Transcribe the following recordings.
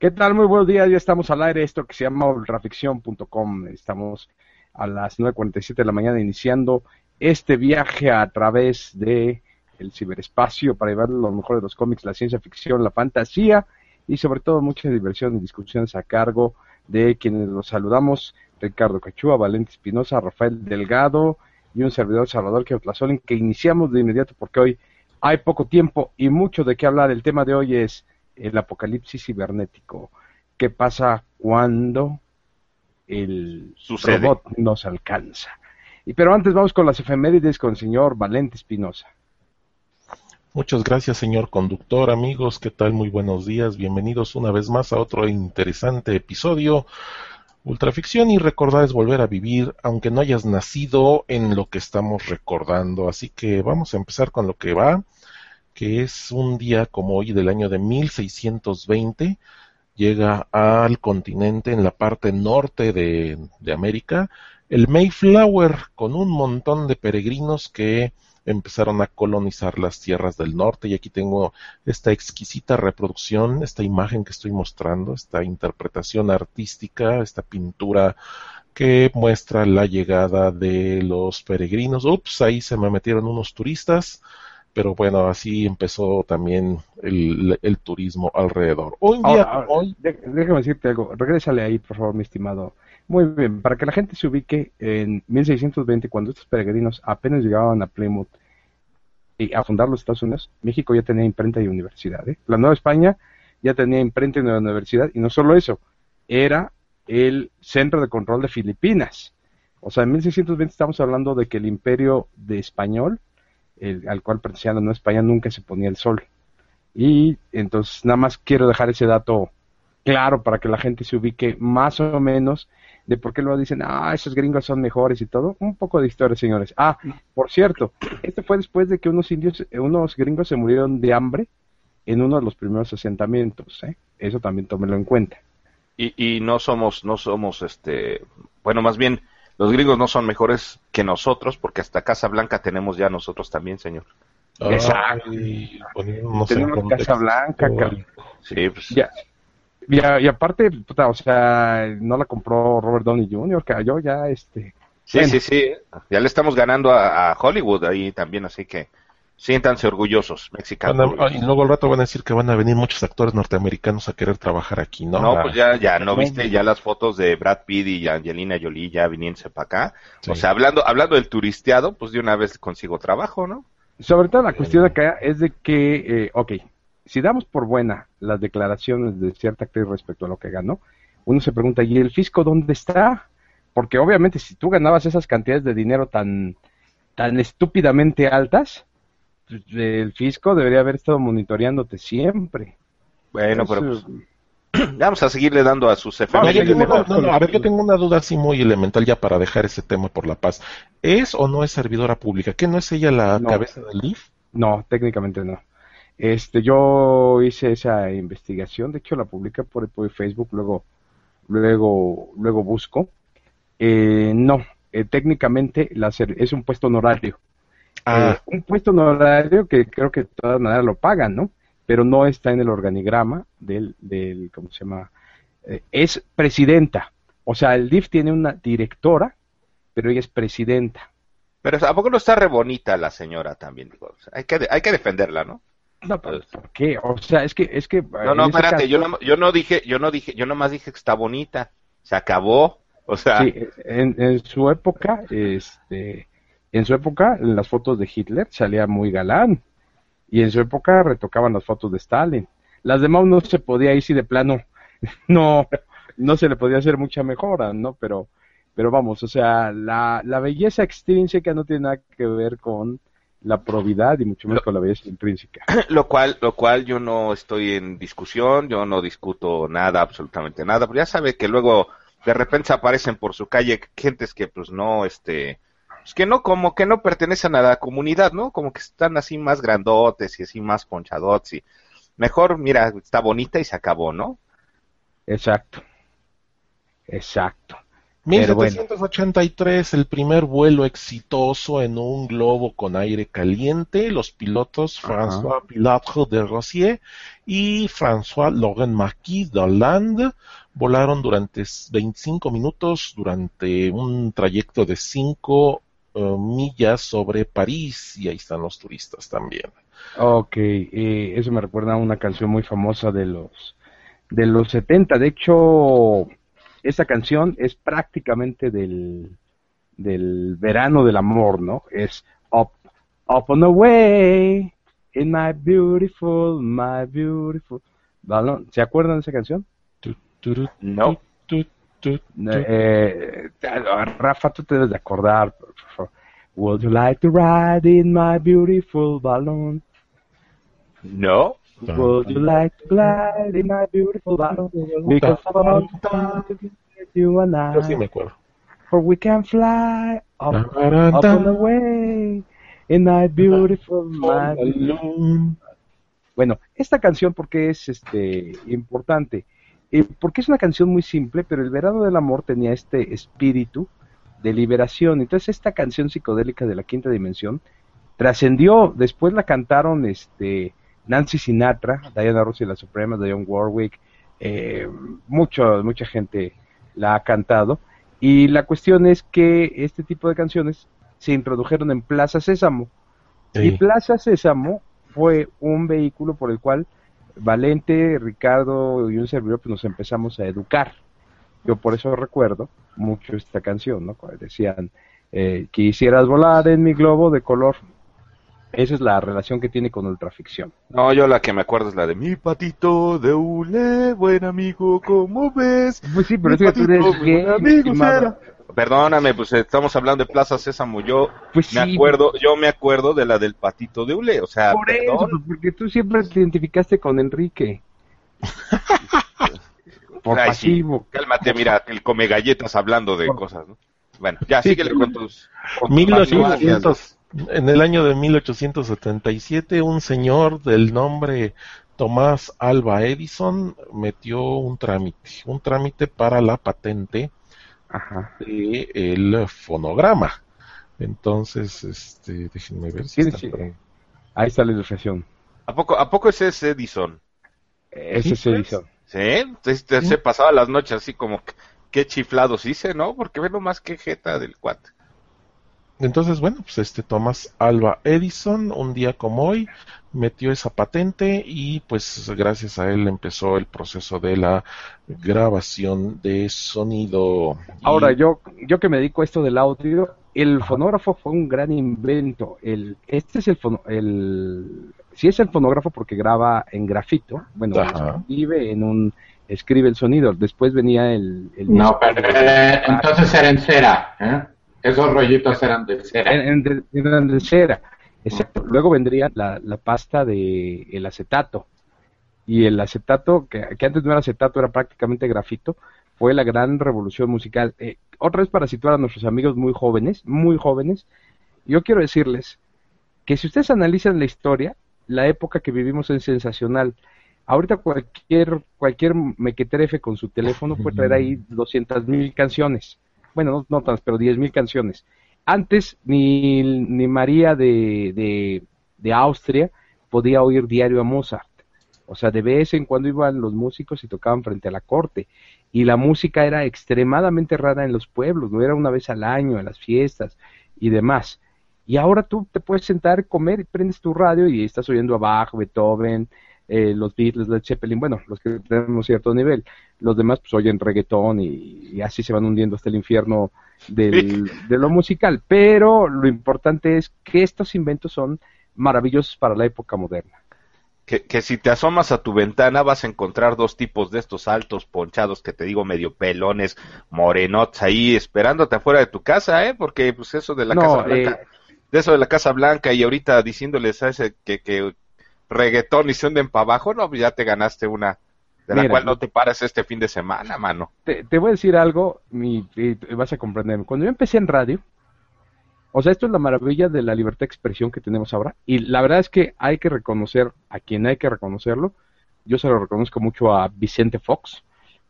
¿Qué tal? Muy buenos días, ya estamos al aire, esto que se llama ultraficción.com. Estamos a las 9.47 de la mañana iniciando este viaje a través de el ciberespacio para llevar lo mejor de los cómics, la ciencia ficción, la fantasía y sobre todo mucha diversión y discusiones a cargo de quienes los saludamos, Ricardo Cachúa, Valente Espinosa, Rafael Delgado y un servidor Salvador en que iniciamos de inmediato porque hoy hay poco tiempo y mucho de qué hablar. El tema de hoy es el apocalipsis cibernético. ¿Qué pasa cuando el robot nos alcanza? Y pero antes vamos con las efemérides con el señor Valente Espinosa. Muchas gracias, señor conductor, amigos. ¿Qué tal? Muy buenos días. Bienvenidos una vez más a otro interesante episodio. Ultraficción y recordar es volver a vivir, aunque no hayas nacido en lo que estamos recordando. Así que vamos a empezar con lo que va que es un día como hoy del año de 1620, llega al continente en la parte norte de, América, el Mayflower, con un montón de peregrinos que empezaron a colonizar las tierras del norte y aquí tengo esta exquisita reproducción, esta imagen que estoy mostrando, esta interpretación artística, esta pintura que muestra la llegada de los peregrinos. Ups, ahí se me metieron unos turistas pero bueno, así empezó también el, turismo alrededor. Hoy día, hoy... Déjame decirte algo, regrésale ahí, por favor, mi estimado. Muy bien, para que la gente se ubique, en 1620, cuando estos peregrinos apenas llegaban a Plymouth y a fundar los Estados Unidos, México ya tenía imprenta y universidad. ¿eh? La Nueva España ya tenía imprenta y universidad, y no solo eso, era el centro de control de Filipinas. O sea, en 1620 estamos hablando de que el imperio de español al cual pertenecía la Nueva España nunca se ponía el sol. Y entonces nada más quiero dejar ese dato claro para que la gente se ubique más o menos de por qué luego dicen, ah, esos gringos son mejores y todo. Un poco de historia, señores. Ah, por cierto, esto fue después de que unos indios, unos gringos se murieron de hambre en uno de los primeros asentamientos. ¿eh? Eso también tómelo en cuenta. Y, y no somos, no somos, este, bueno, más bien los gringos no son mejores que nosotros, porque hasta Casa Blanca tenemos ya nosotros también, señor. Exacto. tenemos Casa Blanca, sí, pues. ya. Y, aparte, o sea, no la compró Robert Downey Jr., cayó ya este. Sí, sí, sí. Ya le estamos ganando a Hollywood ahí también, así que Siéntanse orgullosos, mexicanos. y luego al rato van a decir que van a venir muchos actores norteamericanos a querer trabajar aquí, ¿no? No, pues ya, ya, ¿no viste ya las fotos de Brad Pitt y Angelina Jolie ya viniéndose para acá? O sea, hablando, hablando del turisteado, pues de una vez consigo trabajo, ¿no? Sobre todo la cuestión acá es de que, eh, ok, si damos por buena las declaraciones de cierta actriz respecto a lo que ganó, uno se pregunta, ¿y el fisco dónde está? Porque obviamente si tú ganabas esas cantidades de dinero tan, tan estúpidamente altas, el fisco debería haber estado monitoreándote siempre. Bueno, pero pues, vamos a seguirle dando a sus efemérides. a ver, yo tengo una duda así muy elemental ya para dejar ese tema por la paz. ¿Es o no es servidora pública? ¿Qué no es ella la cabeza del DIF? No, técnicamente no. Este, yo hice esa investigación, de hecho la publiqué por, Facebook, luego, luego, luego busco. Eh, no, eh, técnicamente la, es un puesto honorario. Ah. Eh, un puesto honorario que creo que de todas maneras lo pagan, ¿no? Pero no está en el organigrama del, del ¿cómo se llama? Eh, es presidenta. O sea, el DIF tiene una directora, pero ella es presidenta. Pero ¿a poco no está re bonita la señora también? Digo, hay, que, hay que defenderla, ¿no? No, pero ¿por qué? O sea, es que, es que. No, no, espérate, yo no, yo no dije, yo no dije, yo nomás dije que está bonita. Se acabó. O sea. Sí, en, en su época, este, en su época, en las fotos de Hitler salía muy galán. Y en su época retocaban las fotos de Stalin. Las de Mao no se podía ir si de plano no, no se le podía hacer mucha mejora, ¿no? Pero, pero vamos, o sea, la, la belleza extrínseca no tiene nada que ver con la probidad y mucho menos con la belleza intrínseca. Lo cual, lo cual yo no estoy en discusión, yo no discuto nada, absolutamente nada, pero ya sabe que luego de repente aparecen por su calle gentes que pues no, este, que no, como que no pertenecen a la comunidad, ¿no? Como que están así más grandotes y así más ponchadotes y mejor, mira, está bonita y se acabó, ¿no? Exacto. Exacto. Pero bueno. 1783, el primer vuelo exitoso en un globo con aire caliente. Los pilotos. François Pilatre de Rossier y François Laurent Marquis de Hollande volaron durante 25 minutos durante un trayecto de 5 millas sobre París y ahí están los turistas también. Ok, eh, eso me recuerda a una canción muy famosa de los de los 70. De hecho, esa canción es prácticamente del del verano del amor, ¿no? Es Up, Up on the Way, in my beautiful, my beautiful. ¿Se acuerdan de esa canción? No. Tu, tu, tu. Eh, Rafa, tú te debes de acordar. por favor. Would you like to ride in my beautiful balloon? No. Would you like to glide in my beautiful balloon? Because you and Yo sí me I, acuerdo. for we can fly up, up on the way in my beautiful balloon. Bueno, esta canción porque es este importante, Eh, porque es una canción muy simple, pero el verano del amor tenía este espíritu de liberación. Entonces esta canción psicodélica de la quinta dimensión trascendió. Después la cantaron este Nancy Sinatra, Diana Ross y la Suprema, Dionne Warwick, eh, mucho, mucha gente la ha cantado. Y la cuestión es que este tipo de canciones se introdujeron en Plaza Sésamo. Y. Plaza Sésamo fue un vehículo por el cual Valente, Ricardo y un servidor pues, nos empezamos a educar. Yo por eso recuerdo mucho esta canción, ¿no? Cuando decían, eh, quisieras volar en mi globo de color. Esa es la relación que tiene con ultraficción. No, yo la que me acuerdo es la de mi patito de hule, buen amigo, ¿cómo ves? Pues sí, pero Mi es que tú eres gay, amigo. Perdóname, pues estamos hablando de Plaza Sésamo. Yo Pues me sí, acuerdo, yo me acuerdo de la del patito de hule, o sea, Por eso, pues, porque tú siempre te identificaste con Enrique. por Ay, sí. pasivo. Cálmate, mira, el come galletas hablando de Por- cosas, ¿no? Bueno, ya, Sí, síguele sí. con tus... con tus 1800, en el año de 1877, un señor del nombre Tomás Alba Edison metió un trámite, un trámite para la patente Ajá. del fonograma. Entonces, este, déjenme ver si está por ahí. Ahí está la ilustración. ¿A poco, ¿A poco ese es Edison? Ese es pues. Edison. ¿Sí? Entonces, se pasaba las noches así como, que, qué chiflados hice, ¿no? Porque ve nomás qué jeta del cuate. Entonces, bueno, pues este Thomas Alba Edison, un día como hoy, metió esa patente y pues gracias a él empezó el proceso de la grabación de sonido. Y- Ahora, yo, yo que me dedico a esto del audio, el fonógrafo fue un gran invento. El, este es el, fono- el sí es el fonógrafo porque graba en grafito, bueno, escribe en un escribe el sonido. Después venía el, el No, pero eh, entonces era en cera. ¿eh? Esos rollitos eran de cera. en, eran de cera. Exacto. Luego vendría la, pasta de el acetato. Y el acetato, que, antes no era acetato, era prácticamente grafito, fue la gran revolución musical. Eh, otra vez para situar a nuestros amigos muy jóvenes, muy jóvenes, yo quiero decirles que si ustedes analizan la historia, la época que vivimos es sensacional. Ahorita cualquier cualquier mequetrefe con su teléfono puede traer ahí 200 mil canciones. Bueno, no, no tantas, pero 10 mil canciones. Antes ni, ni María de, de, de Austria podía oír diario a Mozart. O sea, de vez en cuando iban los músicos y tocaban frente a la corte. Y la música era extremadamente rara en los pueblos, no era una vez al año, en las fiestas y demás. Y ahora tú te puedes sentar, comer, y prendes tu radio y estás oyendo a Bach, Beethoven, eh, los Beatles, Led Zeppelin, bueno, los que tenemos cierto nivel. Los demás pues oyen reggaetón y, y así se van hundiendo hasta el infierno del, de lo musical. Pero lo importante es que estos inventos son maravillosos para la época moderna. Que, que si te asomas a tu ventana vas a encontrar dos tipos de estos altos ponchados que te digo medio pelones, morenots ahí esperándote afuera de tu casa, ¿eh? Porque pues eso de la No, Casa Blanca, eh, de eso de la Casa Blanca y ahorita diciéndoles a ese que, que reggaetón y se hunden para abajo, no, ya te ganaste una de la Mira, cual no te paras este fin de semana, mano. te, te voy a decir algo y, y vas a comprenderme. Cuando yo empecé en radio, o sea, esto es la maravilla de la libertad de expresión que tenemos ahora. Y la verdad es que hay que reconocer a quien hay que reconocerlo. Yo se lo reconozco mucho a Vicente Fox,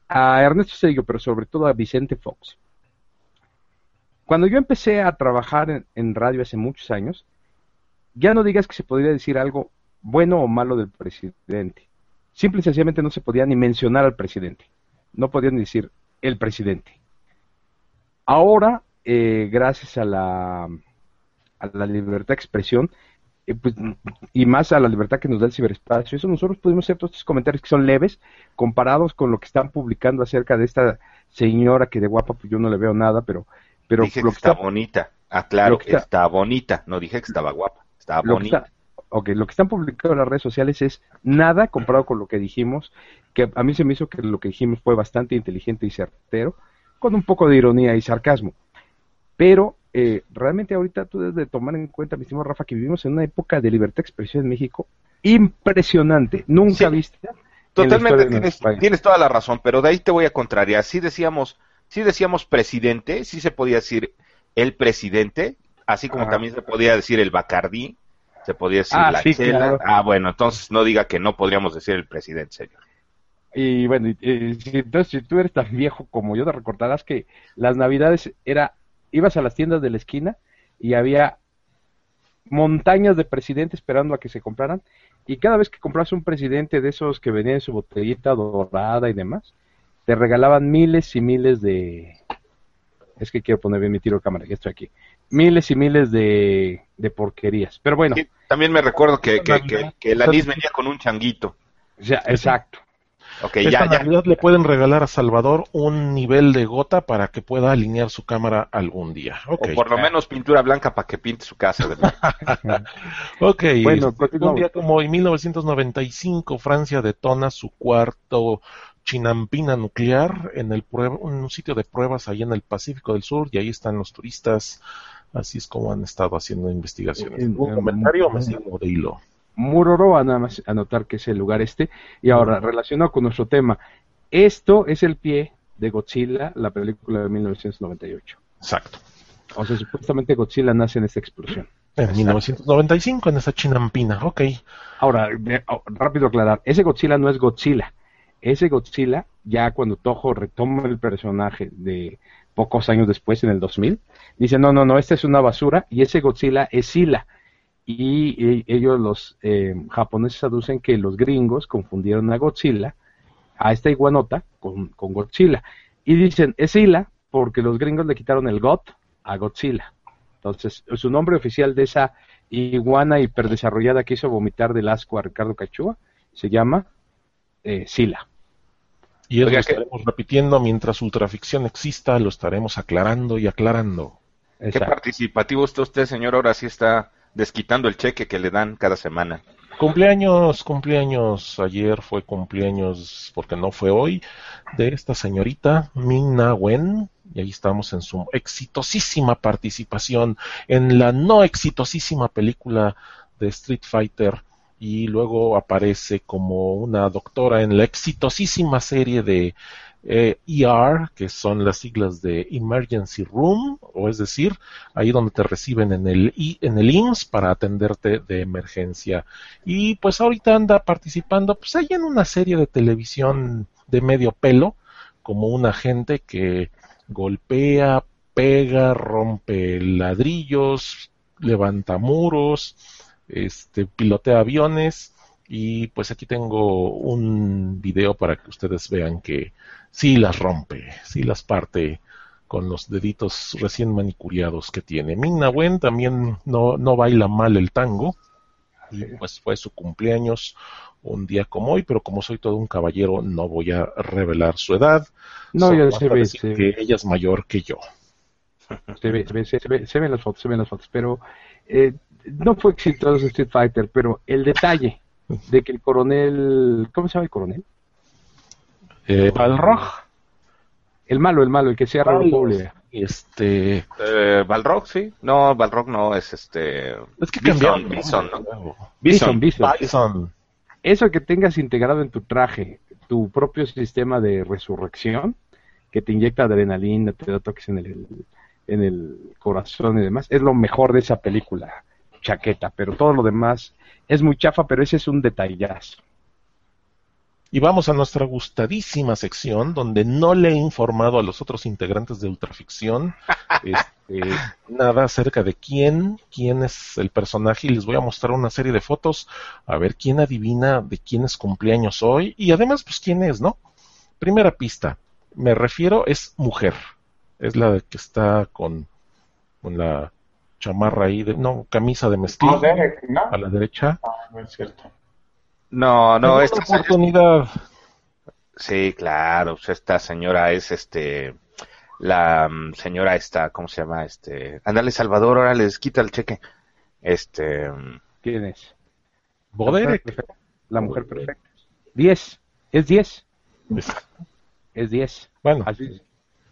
a Ernesto Cedillo, pero sobre todo a Vicente Fox. cuando yo empecé a trabajar en, en radio hace muchos años, ya no digas que se podría decir algo bueno o malo del presidente. Simple y sencillamente no se podía ni mencionar al presidente. No podían ni decir el presidente. Ahora, eh, gracias a la, a la libertad de expresión, eh, pues, y más a la libertad que nos da el ciberespacio, eso nosotros podemos hacer todos estos comentarios que son leves comparados con lo que están publicando acerca de esta señora que de guapa pues yo no le veo nada, pero pero dije lo que está, bonita. Claro, lo que está- está bonita. No dije que estaba guapa. Estaba bonita. está- ok, lo que están publicando en las redes sociales es nada comparado con lo que dijimos, que a mí se me hizo que lo que dijimos fue bastante inteligente y certero, con un poco de ironía y sarcasmo. Pero eh, realmente ahorita tú debes de tomar en cuenta, mi estimado Rafa, que vivimos en una época de libertad de expresión en México impresionante, nunca Sí. vista. Totalmente tienes, tienes toda la razón, pero de ahí te voy a contrariar. Sí decíamos, sí decíamos presidente, sí se podía decir el presidente, así como también se podía decir el Bacardí, se podía decir Ah, la sí, chela. claro. Ah, bueno, entonces no diga que no podríamos decir el presidente, señor. Y bueno, y- y si, entonces si tú eres tan viejo como yo, te recordarás que las navidades era, ibas a las tiendas de la esquina y había montañas de presidentes esperando a que se compraran. Y cada vez que compras un presidente de esos que venía en su botellita dorada y demás, te regalaban miles y miles de... Es que quiero poner bien mi tiro de cámara, ya estoy aquí. Miles y miles de, de porquerías. Pero bueno, Sí, también me recuerdo que, que, que, que el anís venía con un changuito. o sea, exacto. Ok, Esta ya, ya. Navidad le pueden regalar a Salvador un nivel de gota para que pueda alinear su cámara algún día. Ok. O por lo menos pintura blanca para que pinte su casa. Ok, Bueno, un día como hoy, 1995, Francia detona su cuarto chinampina nuclear en el prueba- un sitio de pruebas ahí en el Pacífico del Sur y ahí están los turistas. Así es como han estado haciendo investigaciones. En- ¿Algún en- comentario o me sigo de hilo? Muroroa, nada más anotar que es el lugar este. Y ahora, relacionado con nuestro tema, esto es el pie de Godzilla, la película de 1998. Exacto. O sea, supuestamente Godzilla nace en esta explosión. En 1995 en esa chinampina. Ok. Ahora, rápido aclarar, ese Godzilla no es Godzilla. Ese Godzilla, ya cuando Toho retoma el personaje de pocos años después, en el 2000, dice, no, no, no, esta es una basura y ese Godzilla es Sila. Y, ellos, los eh, japoneses, aducen que los gringos confundieron a Godzilla, a esta iguanota, con, con Godzilla. Y dicen, es Sila porque los gringos le quitaron el God a Godzilla. Entonces, su nombre oficial de esa iguana hiperdesarrollada que hizo vomitar del asco a Ricardo Cachúa se llama eh, Sila. Y eso lo que- estaremos repitiendo mientras Ultraficción exista, lo estaremos aclarando y aclarando. Qué participativo está usted, señor. Ahora sí está desquitando el cheque que le dan cada semana. Cumpleaños, cumpleaños, ayer fue cumpleaños, porque no fue hoy, de esta señorita Minna Wen, y ahí estamos en su exitosísima participación en la no exitosísima película de Street Fighter, y luego aparece como una doctora en la exitosísima serie de ER, que son las siglas de Emergency Room, o es decir, ahí donde te reciben en el, I- en el IMSS para atenderte de emergencia. Y pues ahorita anda participando, pues ahí en una serie de televisión de medio pelo, como un agente que golpea, pega, rompe ladrillos, levanta muros, este, pilotea aviones. Y pues aquí tengo un video para que ustedes vean que sí las rompe, sí las parte con los deditos recién manicuriados que tiene. Minna Wen también no, no baila mal el tango. Y pues fue su cumpleaños un día como hoy, pero como soy todo un caballero, no voy a revelar su edad. No, Solo ya basta se ve, decir se, que ella es mayor que yo. se ve, se ve, se ve- se ven las fotos, se ven las fotos, pero eh, no fue exitoso Street Fighter, pero el detalle de que el coronel, ¿cómo se llama el coronel? Eh, Balrog, El malo, el malo, el que cierra la República. este, Eh, Balrog, sí. No, Balrog no, es este. es que Bison. Bison. Bison, Bison. Bison. Eso que tengas integrado en tu traje, tu propio sistema de resurrección, que te inyecta adrenalina, te da toques en el, en el corazón y demás, es lo mejor de esa película, chaqueta, pero todo lo demás es muy chafa, pero ese es un detallazo. Y vamos a nuestra gustadísima sección donde no le he informado a los otros integrantes de Ultraficción. Este, nada acerca de quién, quién es el personaje y les voy a mostrar una serie de fotos a ver quién adivina de quién es cumpleaños hoy y además pues quién es, ¿no? Primera pista, me refiero es mujer, es la que está con, con la chamarra ahí, de, no, camisa de mezclilla No, Derek, ¿no? a la derecha. Ah, no es cierto. No, esta oportunidad. Sí, claro, pues esta señora es este la mm, señora esta, ¿cómo se llama? Este, ándale Salvador, ahora les quita el cheque. Este, mm, ¿Quién es? Boderek. La mujer perfecta. 10. Es 10. Es- Es 10. Bueno, Así.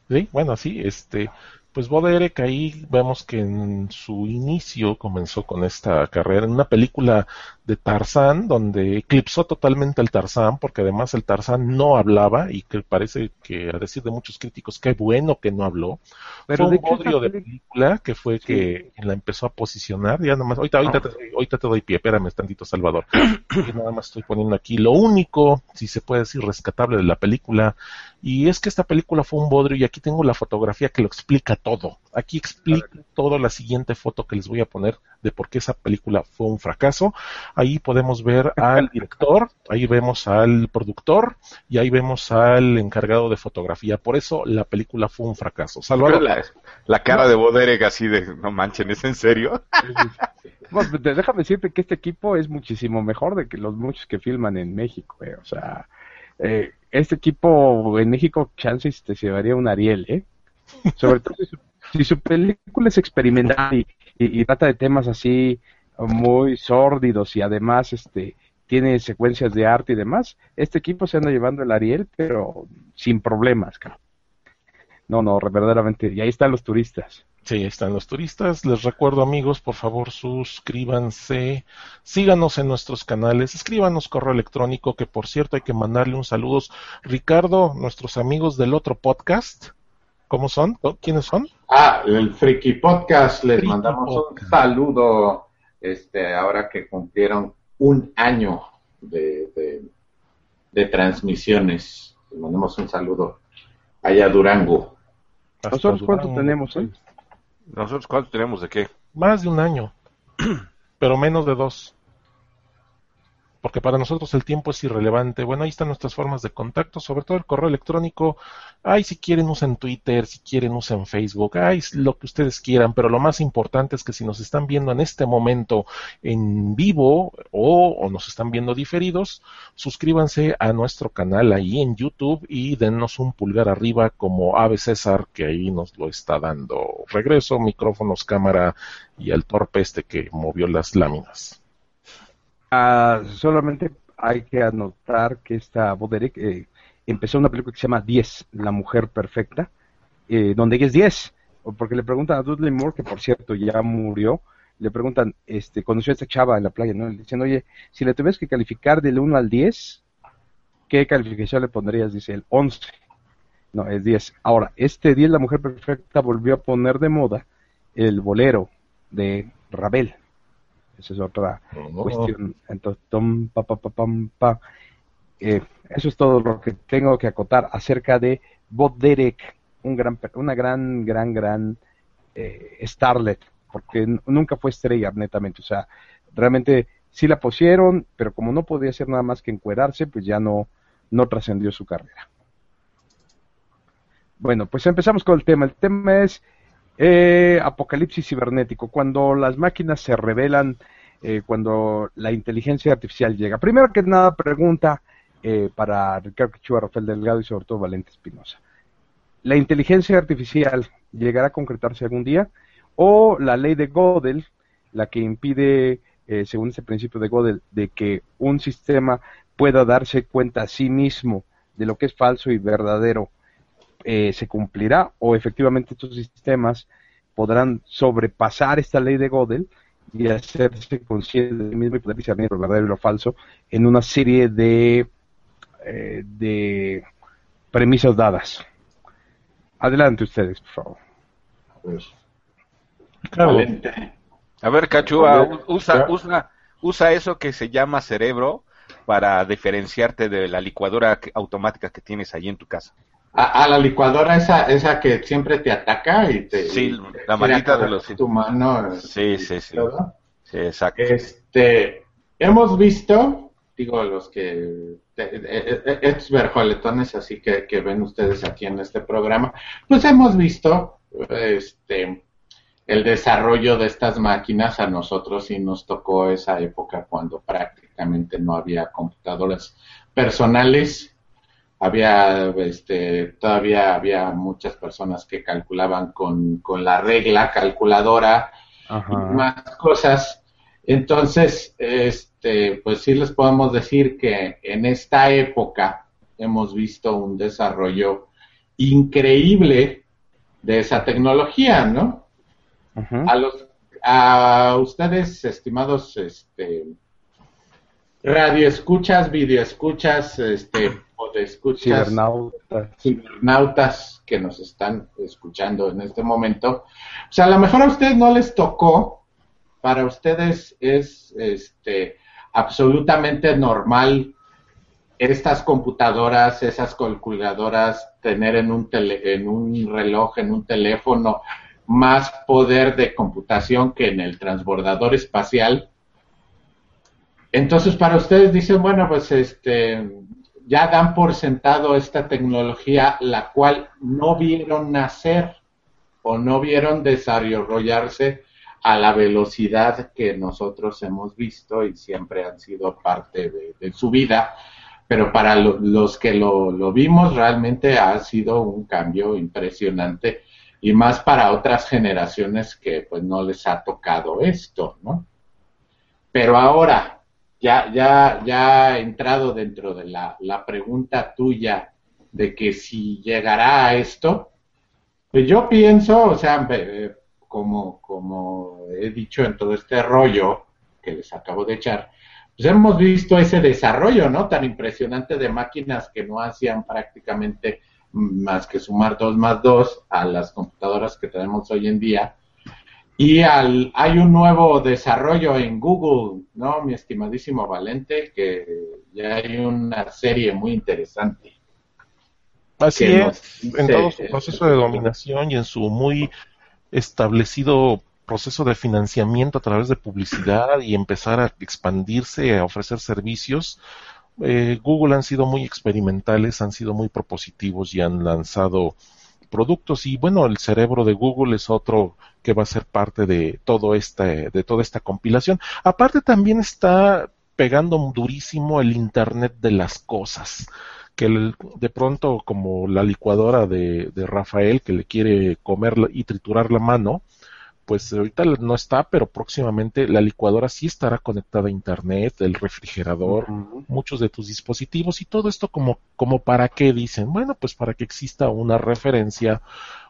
Sí, bueno, sí, este, pues Bo Derek ahí vemos que en su inicio comenzó con esta carrera en una película de Tarzán donde eclipsó totalmente al Tarzán porque además el Tarzán no hablaba y que parece que a decir de muchos críticos qué bueno que no habló. Pero fue un bodrio de película que fue Sí. que la empezó a posicionar, ya nomás, ahorita, ahorita, te, ahorita te doy pie, espérame tantito Salvador, Yo nada más estoy poniendo aquí lo único, si se puede decir, rescatable de la película, y es que esta película fue un bodrio y aquí tengo la fotografía que lo explica todo, aquí explica toda la siguiente foto que les voy a poner de por qué esa película fue un fracaso, ahí podemos ver al director, ahí vemos al productor y ahí vemos al encargado de fotografía, por eso la película fue un fracaso. Salvador, la, la cara de Boderek así de, no manchen, ¿es en serio? Bueno, pues, déjame decirte que este equipo es muchísimo mejor de que los muchos que filman en México. eh. O sea, eh, este equipo en México, chances te llevaría un Ariel, ¿eh? Sobre todo si su, si su película es experimental y, y- y trata de temas así muy sórdidos y además este tiene secuencias de arte y demás, este equipo se anda llevando el Ariel, pero sin problemas, cabrón. No, no, verdaderamente. Y ahí están los turistas. Sí, ahí están los turistas. Les recuerdo, amigos, por favor, suscríbanse, síganos en nuestros canales, escríbanos correo electrónico, que por cierto hay que mandarle un saludo. Ricardo, nuestros amigos del otro podcast, ¿cómo son? ¿Quiénes son? Ah, el Friki Podcast, les Friki mandamos un saludo, este, ahora que cumplieron un año de, de, de transmisiones. Les mandamos un saludo allá a Durango. Hasta ¿Nosotros cuánto Durango. tenemos, eh? ¿Nosotros cuánto tenemos de qué? Más de un año, pero menos de dos. Porque para nosotros el tiempo es irrelevante. Bueno, ahí están nuestras formas de contacto, sobre todo el correo electrónico. Ay, si quieren usen Twitter, si quieren usen Facebook, ay, lo que ustedes quieran, pero lo más importante es que si nos están viendo en este momento en vivo o, nos están viendo diferidos, suscríbanse a nuestro canal ahí en YouTube y dennos un pulgar arriba como Ave César, que ahí nos lo está dando. Regreso, micrófonos, cámara y al torpe este que movió las láminas. Ah, solamente hay que anotar que esta Boderek eh, empezó una película que se llama 10, La Mujer Perfecta, eh, donde ella es 10, porque le preguntan a Dudley Moore, que por cierto ya murió, le preguntan, este, conoció a esta chava en la playa, ¿no? Le dicen, oye, si le tuvieras que calificar del 1 al 10, ¿qué calificación le pondrías? Dice el 11. No, es 10. Ahora, este 10, La Mujer Perfecta, volvió a poner de moda el bolero de Ravel. Esa es otra Oh. cuestión. Entonces, tom, pa, pa, pa, pam, pa. Eh, eso es todo lo que tengo que acotar acerca de Bob Derek, un gran, una gran, gran, gran eh, starlet, porque nunca fue estrella, netamente. O sea, realmente sí la pusieron, pero como no podía hacer nada más que encuerarse, pues ya no, no trascendió su carrera. Bueno, pues empezamos con el tema. El tema es eh, apocalipsis cibernético, cuando las máquinas se revelan, eh, cuando la inteligencia artificial llega. Primero que nada, pregunta eh, para Ricardo Quichua, Rafael Delgado y sobre todo Valente Espinosa. ¿La inteligencia artificial llegará a concretarse algún día? ¿O la ley de Gödel, la que impide, eh, según ese principio de Gödel, de que un sistema pueda darse cuenta a sí mismo de lo que es falso y verdadero, eh, se cumplirá o efectivamente estos sistemas podrán sobrepasar esta ley de Gödel y hacerse conscientes de mismo y poder discernir lo verdadero y lo falso en una serie de, eh, de premisas dadas. Adelante ustedes, por favor. Pues, Claro. A ver, Cachúa, Oye, usa, usa, usa eso que se llama cerebro para diferenciarte de la licuadora automática que tienes ahí en tu casa. A, la licuadora esa, esa que siempre te ataca y te... Sí, la manita de los... Tu mano. Sí, sí, sí. Sí, exacto. Este, hemos visto, digo, los que... Estos verjoletones así que, que ven ustedes aquí en este programa, pues hemos visto este el desarrollo de estas máquinas a nosotros sí nos tocó esa época cuando prácticamente no había computadoras personales había este todavía había muchas personas que calculaban con, con la regla calculadora y más cosas. Entonces este pues sí les podemos decir que en esta época hemos visto un desarrollo increíble de esa tecnología no a los a ustedes, estimados este, radio escuchas, video escuchas, este, o de escuchas, cibernautas. que nos están escuchando en este momento. O sea, a lo mejor a ustedes no les tocó, para ustedes es este, absolutamente normal estas computadoras, esas calculadoras, tener en un, tele, en un reloj, en un teléfono, más poder de computación que en el transbordador espacial. Entonces, para ustedes dicen, bueno, pues este, ya dan por sentado esta tecnología, la cual no vieron nacer o no vieron desarrollarse a la velocidad que nosotros hemos visto y siempre han sido parte de, su vida. Pero para los que lo, lo vimos, realmente ha sido un cambio impresionante y más para otras generaciones que pues no les ha tocado esto, ¿no? Pero ahora, ya, ya, ya entrado dentro de la, la pregunta tuya de que si llegará a esto, pues yo pienso, o sea, como, como he dicho en todo este rollo que les acabo de echar, pues hemos visto ese desarrollo, ¿no? Tan impresionante de máquinas que no hacían prácticamente más que sumar 2 más 2 a las computadoras que tenemos hoy en día. Y al, hay un nuevo desarrollo en Google, ¿no? Mi estimadísimo Valente, que ya hay una serie muy interesante. Así es, en todo su proceso de dominación y en su muy establecido proceso de financiamiento a través de publicidad y empezar a expandirse, a ofrecer servicios, eh, Google han sido muy experimentales, han sido muy propositivos y han lanzado productos y bueno, el cerebro de Google es otro que va a ser parte de todo este, de toda esta compilación. Aparte también está pegando durísimo el Internet de las cosas que de pronto como la licuadora de, de Rafael que le quiere comer y triturar la mano, pues ahorita no está, pero próximamente la licuadora sí estará conectada a internet, el refrigerador, muchos de tus dispositivos y todo esto como, como para qué dicen, bueno, pues para que exista una referencia,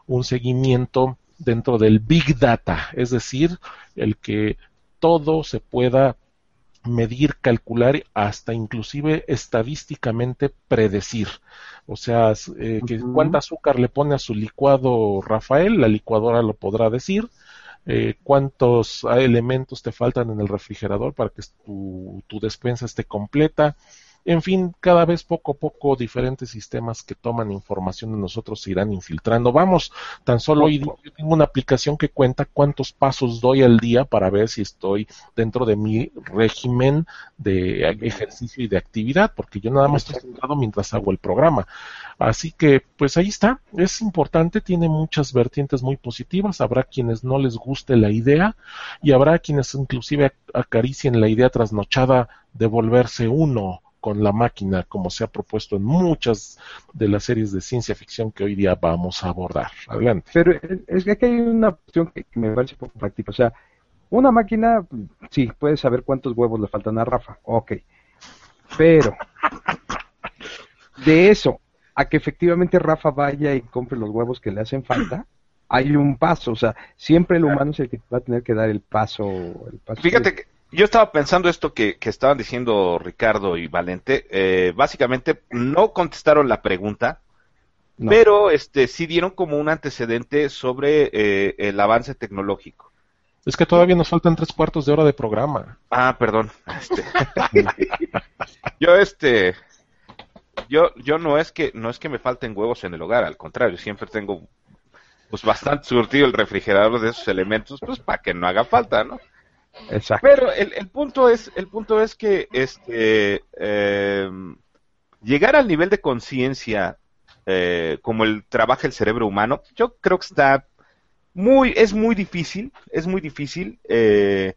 un seguimiento dentro del Big Data, es decir, el que todo se pueda medir, calcular, hasta inclusive estadísticamente predecir. O sea, eh, que cuánta azúcar le pone a su licuado Rafael, la licuadora lo podrá decir, eh, cuántos elementos te faltan en el refrigerador para que tu, tu despensa esté completa. En fin, cada vez poco a poco diferentes sistemas que toman información de nosotros se irán infiltrando. Vamos, tan solo hoy yo tengo una aplicación que cuenta cuántos pasos doy al día para ver si estoy dentro de mi régimen de ejercicio y de actividad, porque yo nada más estoy sentado mientras hago el programa. Así que, pues ahí está, es importante, tiene muchas vertientes muy positivas, habrá quienes no les guste la idea y habrá quienes inclusive acaricien la idea trasnochada de volverse uno con la máquina, como se ha propuesto en muchas de las series de ciencia ficción que hoy día vamos a abordar. Adelante. Pero es que aquí hay una cuestión que me parece poco práctica. O sea, una máquina, sí, puede saber cuántos huevos le faltan a Rafa. Ok. Pero, de eso a que efectivamente Rafa vaya y compre los huevos que le hacen falta, hay un paso. O sea, siempre el humano es el que va a tener que dar el paso. El paso Fíjate que yo estaba pensando esto que, estaban diciendo Ricardo y Valente. Eh, básicamente no contestaron la pregunta, pero este sí dieron como un antecedente sobre eh, el avance tecnológico. Es que todavía nos faltan tres cuartos de hora de programa. Ah, perdón. Este, yo este yo, yo no es que, no es que me falten huevos en el hogar, al contrario, siempre tengo pues bastante surtido el refrigerador de esos elementos, pues para que no haga falta, ¿no? Exacto. Pero el, el punto es, el punto es que este eh, llegar al nivel de conciencia eh, como el trabaja el cerebro humano, yo creo que está muy, es muy difícil, es muy difícil, eh,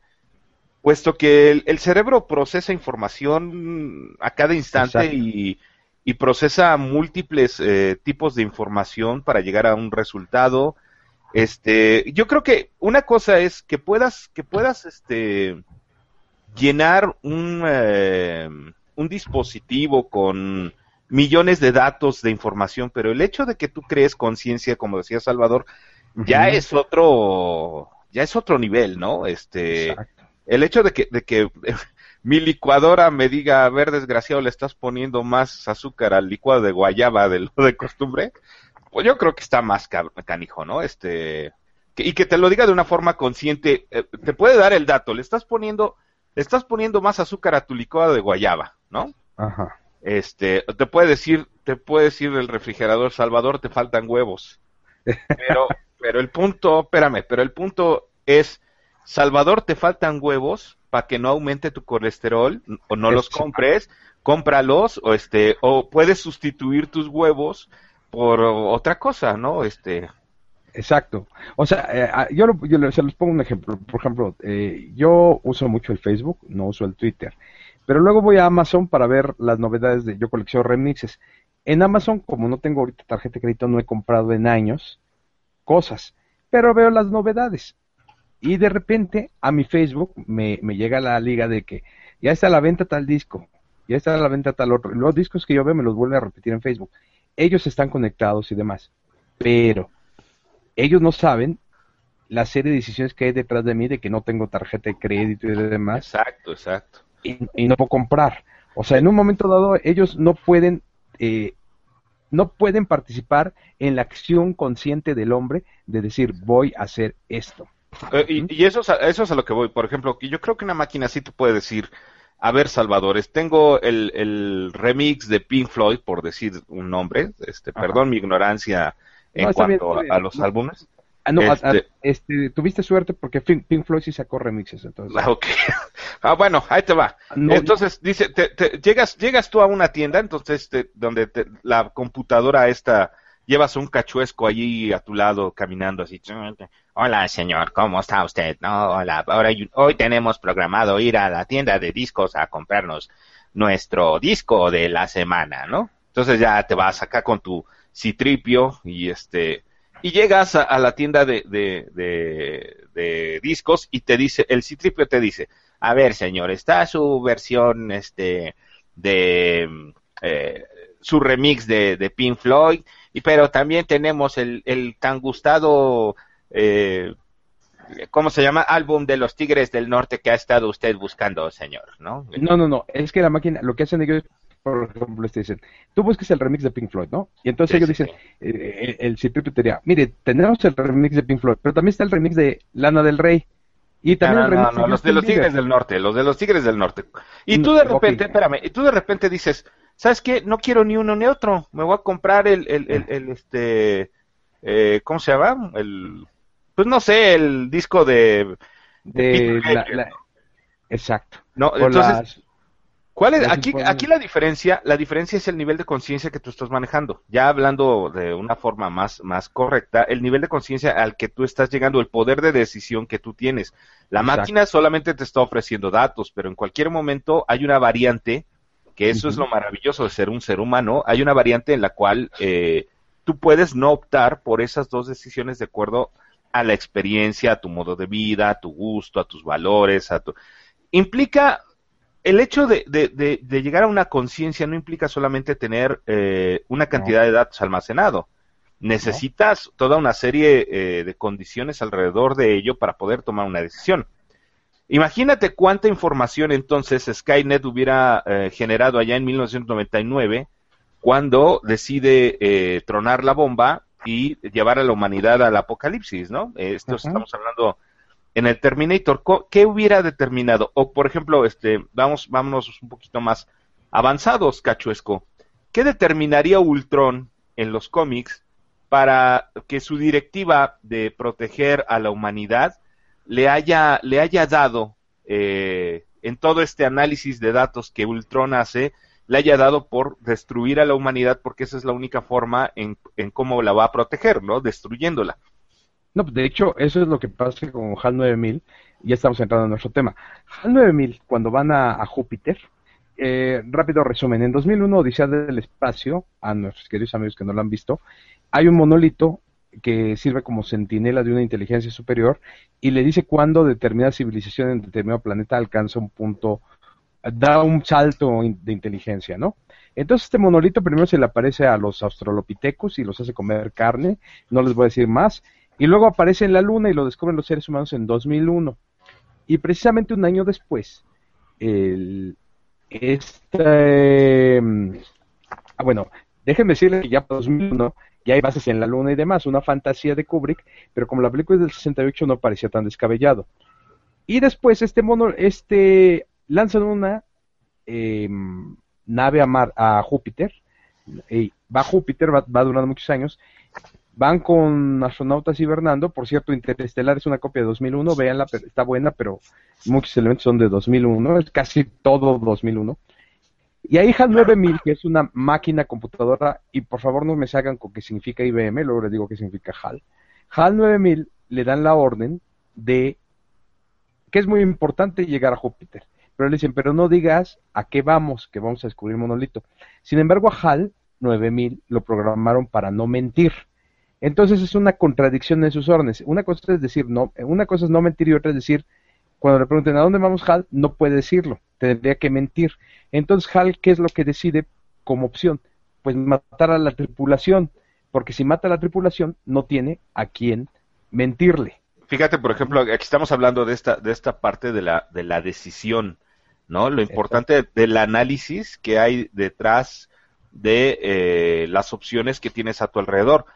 puesto que el, el cerebro procesa información a cada instante y, y procesa múltiples eh, tipos de información para llegar a un resultado. Este, yo creo que una cosa es que puedas, que puedas, este, llenar un, eh, un dispositivo con millones de datos de información, pero el hecho de que tú crees conciencia, como decía Salvador, ya es otro, ya es otro nivel, ¿no? Este, Exacto. el hecho de que, de que mi licuadora me diga, a ver, desgraciado, le estás poniendo más azúcar al licuado de guayaba de lo de costumbre, pues yo creo que está más ca- canijo, ¿no? Este, que- y que te lo diga de una forma consciente, eh, te puede dar el dato, le estás poniendo, le estás poniendo más azúcar a tu licuado de guayaba, ¿no? Ajá. Este, te puede decir, te puede decir el refrigerador, Salvador, te faltan huevos. Pero, pero el punto, espérame, pero el punto es, Salvador, te faltan huevos para que no aumente tu colesterol o no los compres, cómpralos o este, o puedes sustituir tus huevos por otra cosa, ¿no? Este, Exacto. O sea, eh, ah, yo, lo- yo se les pongo un ejemplo. Por ejemplo, eh, yo uso mucho el Facebook, no uso el Twitter. Pero luego voy a Amazon para ver las novedades de yo colecciono remixes. En Amazon, como no tengo ahorita tarjeta de crédito, no he comprado en años cosas, pero veo las novedades. Y de repente a mi Facebook me, llega la liga de que ya está a la venta tal disco, ya está a la venta tal otro. Los discos que yo veo me los vuelven a repetir en Facebook. Ellos están conectados y demás. Pero ellos no saben la serie de decisiones que hay detrás de mí de que no tengo tarjeta de crédito y demás exacto, exacto. y, y no puedo comprar. O sea, en un momento dado ellos no pueden eh, no pueden participar en la acción consciente del hombre de decir voy a hacer esto. Eh, y, y eso, es a, eso es a lo que voy. Por ejemplo, yo creo que una máquina sí te puede decir, a ver, Salvadores, tengo el, el remix de Pink Floyd, por decir un nombre, este, Ajá. perdón mi ignorancia en No, está bien, cuanto a, los álbumes. Ah, no, a- a- Este- este, tuviste suerte porque Pink, Floyd sí sacó remixes, entonces. Ah, ok. Ah, bueno, ahí te va. No- entonces, dice, te, te- llegas, llegas tú a una tienda, entonces, te- donde te- la computadora esta, llevas un cachuesco allí a tu lado caminando así. Hola, señor, ¿cómo está usted? No, hola, ahora hoy tenemos programado ir a la tienda de discos a comprarnos nuestro disco de la semana, ¿no? Entonces ya te vas acá con tu citripio y este y llegas a, la tienda de, de, de, discos y te dice, el citripio te dice, a ver señor, está su versión este de eh, su remix de, de Pink Floyd, y pero también tenemos el, el tan gustado eh, ¿cómo se llama? álbum de los Tigres del Norte que ha estado usted buscando, señor, ¿no? No, no, no, es que la máquina, lo que hacen ellos, por ejemplo, te dicen, tú busques el remix de Pink Floyd, ¿no? Y entonces Sí, ellos sí, dicen, eh, el citripio te diría, mire, tenemos el remix de Pink Floyd, pero también está el remix de Lana del Rey. Y también No, el no, no, no, los de los Tigres del Norte, los de los Tigres del Norte. Y No, tú de repente, espérame, y tú de repente dices, ¿sabes qué? No quiero ni uno ni otro, me voy a comprar el, el, el, el, este, eh, ¿cómo se llama? El, pues no sé, el disco de, de Peter la- Gabriel, la- exacto. no, entonces, las- ¿Cuál es? Aquí, aquí la diferencia, la diferencia es el nivel de conciencia que tú estás manejando. Ya hablando de una forma más, más correcta, el nivel de conciencia al que tú estás llegando, el poder de decisión que tú tienes. La Exacto. máquina solamente te está ofreciendo datos, pero en cualquier momento hay una variante, que eso es lo maravilloso de ser un ser humano, hay una variante en la cual eh, tú puedes no optar por esas dos decisiones de acuerdo a la experiencia, a tu modo de vida, a tu gusto, a tus valores, a tu... Implica el hecho de, de- de- de llegar a una conciencia no implica solamente tener eh, una cantidad de datos almacenado. Necesitas toda una serie eh, de condiciones alrededor de ello para poder tomar una decisión. Imagínate cuánta información entonces Skynet hubiera eh, generado allá en 1999 cuando decide eh, tronar la bomba y llevar a la humanidad al apocalipsis, ¿no? Esto estamos hablando en el Terminator, ¿qué hubiera determinado? O, por ejemplo, este, vamos, vámonos un poquito más avanzados, Cachuesco. ¿qué determinaría Ultron en los cómics para que su directiva de proteger a la humanidad le haya, le haya dado eh, en todo este análisis de datos que Ultron hace, le haya dado por destruir a la humanidad porque esa es la única forma en, en cómo la va a proteger, ¿no? Destruyéndola. No, de hecho, eso es lo que pasa con HAL 9000. Ya estamos entrando en nuestro tema. HAL 9000, cuando van a, Júpiter, eh, rápido resumen, en 2001, Odisea del Espacio, a nuestros queridos amigos que no lo han visto, hay un monolito que sirve como centinela de una inteligencia superior y le dice cuándo determinada civilización en determinado planeta alcanza un punto, da un salto de inteligencia, ¿no? Entonces este monolito primero se le aparece a los australopithecus y los hace comer carne, no les voy a decir más, y luego aparece en la Luna y lo descubren los seres humanos en 2001. Y precisamente un año después, el, este, mm, ah, bueno, déjenme decirles que ya para 2001 ya hay bases en la Luna y demás, una fantasía de Kubrick, pero como la película es del 68 no parecía tan descabellado. Y después este mono, este, lanzan una em, nave a, Mar, a Júpiter, y va Júpiter, va, va durando muchos años, Van con astronautas hibernando. Por cierto, Interestelar es una copia de 2001. Veanla, está buena, pero muchos elementos son de 2001. Es casi todo 2001. Y hay HAL 9000, que es una máquina computadora. Y por favor, no me salgan con qué significa IBM. Luego les digo qué significa HAL. HAL 9000 le dan la orden de que es muy importante llegar a Júpiter. Pero le dicen, pero no digas a qué vamos, que vamos a descubrir monolito. Sin embargo, a HAL 9000 lo programaron para no mentir. Entonces es una contradicción en sus órdenes. Una cosa es decir no, una cosa es no mentir y otra es decir, cuando le pregunten a dónde vamos Hal, no puede decirlo, tendría que mentir. Entonces Hal, ¿qué es lo que decide como opción? Pues matar a la tripulación, porque si mata a la tripulación no tiene a quién mentirle. Fíjate, por ejemplo, aquí estamos hablando de esta de esta parte de la de la decisión, ¿no? Lo importante del análisis que hay detrás de eh, las opciones que tienes a tu alrededor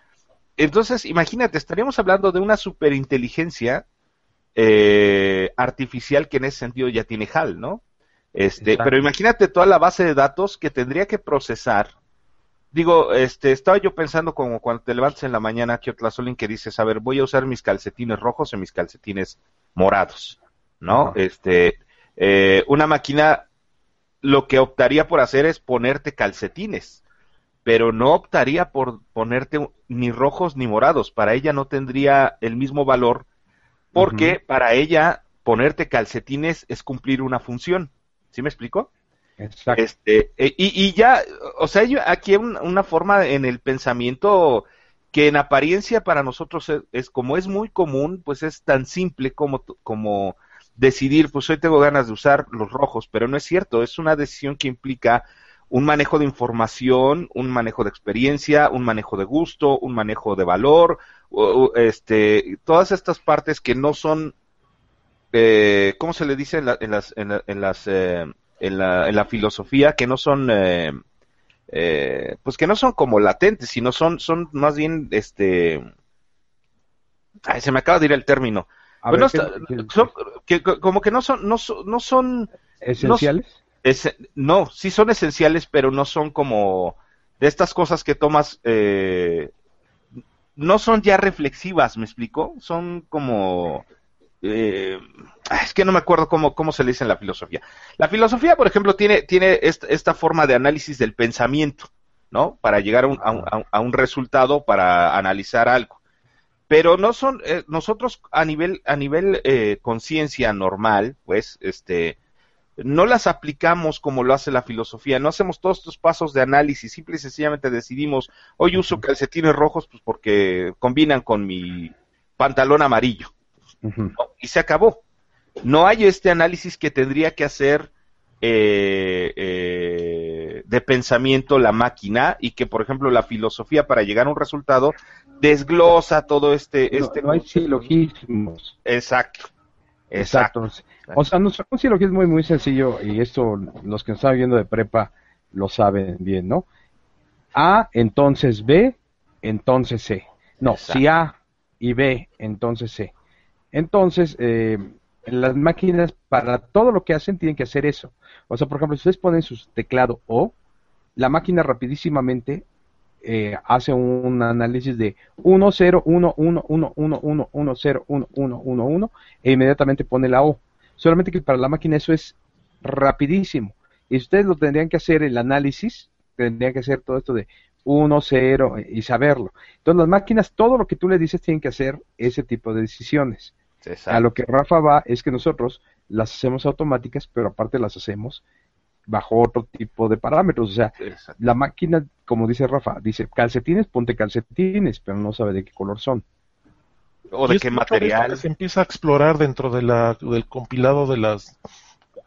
entonces, imagínate, estaríamos hablando de una superinteligencia eh, artificial que en ese sentido ya tiene HAL, ¿no? Este, pero imagínate toda la base de datos que tendría que procesar. Digo, este, estaba yo pensando como cuando te levantas en la mañana, que Solín que dices, a ver, voy a usar mis calcetines rojos o mis calcetines morados, ¿no? Este, eh, una máquina lo que optaría por hacer es ponerte calcetines pero no optaría por ponerte ni rojos ni morados. Para ella no tendría el mismo valor, porque para ella ponerte calcetines es cumplir una función. ¿Sí me explico? Exacto. Este, e, y, ya, o sea, aquí hay una forma en el pensamiento que en apariencia para nosotros es, como es muy común, pues es tan simple como, como decidir, pues hoy tengo ganas de usar los rojos, pero no es cierto, es una decisión que implica un manejo de información, un manejo de experiencia, un manejo de gusto, un manejo de valor, este, todas estas partes que no son, eh, ¿cómo se le dice en, las, en, las, eh, en, la, en la filosofía? Que no son, eh, eh, pues que no son como latentes, sino son, son más bien, este, ay, se me acaba de ir el término. que, como que no son, no, no son esenciales no, sí son esenciales, pero no son como de estas cosas que tomas, eh, no son ya reflexivas, ¿me explico? Son como... Eh, es que no me acuerdo cómo, cómo se le dice en la filosofía. La filosofía, por ejemplo, tiene, tiene esta, forma de análisis del pensamiento, ¿no? Para llegar a un, a un, resultado, para analizar algo. Pero no son, eh, nosotros a nivel, a nivel conciencia normal, pues, este, no las aplicamos como lo hace la filosofía, no hacemos todos estos pasos de análisis, simple y sencillamente decidimos, hoy uso calcetines rojos pues porque combinan con mi pantalón amarillo. Y se acabó. No hay este análisis que tendría que hacer eh, eh, de pensamiento la máquina y que, por ejemplo, la filosofía para llegar a un resultado desglosa todo este... No, este no hay silogismos. Exacto. Exacto. O sea, nuestro que es muy, muy sencillo y esto los que nos están viendo de prepa lo saben bien, ¿no? A, entonces B, entonces C. No, si A y B, entonces C. Entonces, eh, las máquinas para todo lo que hacen tienen que hacer eso. O sea, por ejemplo, si ustedes ponen su teclado O, la máquina rapidísimamente eh, hace un análisis de 1, 0, 1, 1, 1, 1, 1, 1, 0, 1, 1, 1, 1 e inmediatamente pone la O. Solamente que para la máquina eso es rapidísimo. Y ustedes lo tendrían que hacer el análisis, tendrían que hacer todo esto de 1, 0 y saberlo. Entonces las máquinas, todo lo que tú le dices tienen que hacer ese tipo de decisiones. Exacto. A lo que Rafa va es que nosotros las hacemos automáticas, pero aparte las hacemos bajo otro tipo de parámetros. O sea, Exacto. la máquina, como dice Rafa, dice calcetines, ponte calcetines, pero no sabe de qué color son. O de qué material. que se empieza a explorar dentro de la, del compilado de las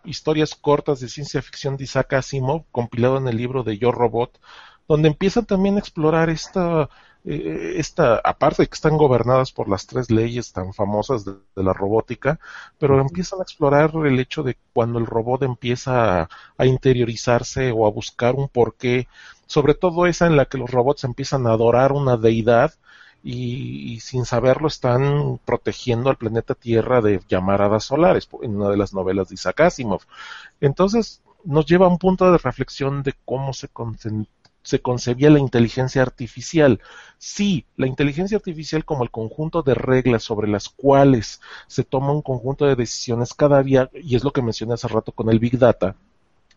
historias cortas de ciencia ficción de Isaac Asimov, compilado en el libro de Yo Robot, donde empiezan también a explorar esta, eh, esta, aparte de que están gobernadas por las tres leyes tan famosas de, de la robótica, pero empiezan a explorar el hecho de cuando el robot empieza a, a interiorizarse o a buscar un porqué, sobre todo esa en la que los robots empiezan a adorar una deidad, y, y, sin saberlo están protegiendo al planeta Tierra de llamaradas solares en una de las novelas de Isaac Asimov. Entonces nos lleva a un punto de reflexión de cómo se, se concebía la inteligencia artificial. Sí, la inteligencia artificial como el conjunto de reglas sobre las cuales se toma un conjunto de decisiones cada día, y es lo que mencioné hace rato con el Big Data,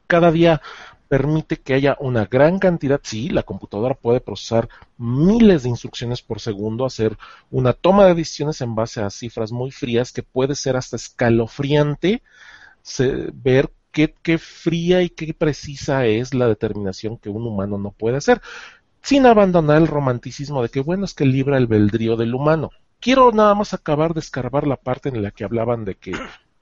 cada día permite que haya una gran cantidad, sí, la computadora puede procesar miles de instrucciones por segundo, hacer una toma de decisiones en base a cifras muy frías que puede ser hasta escalofriante se, ver qué, fría y qué precisa es la determinación que un humano no puede hacer, sin abandonar el romanticismo de que bueno es que libra el beldrío del humano. Quiero nada más acabar de escarbar la parte en la que hablaban de que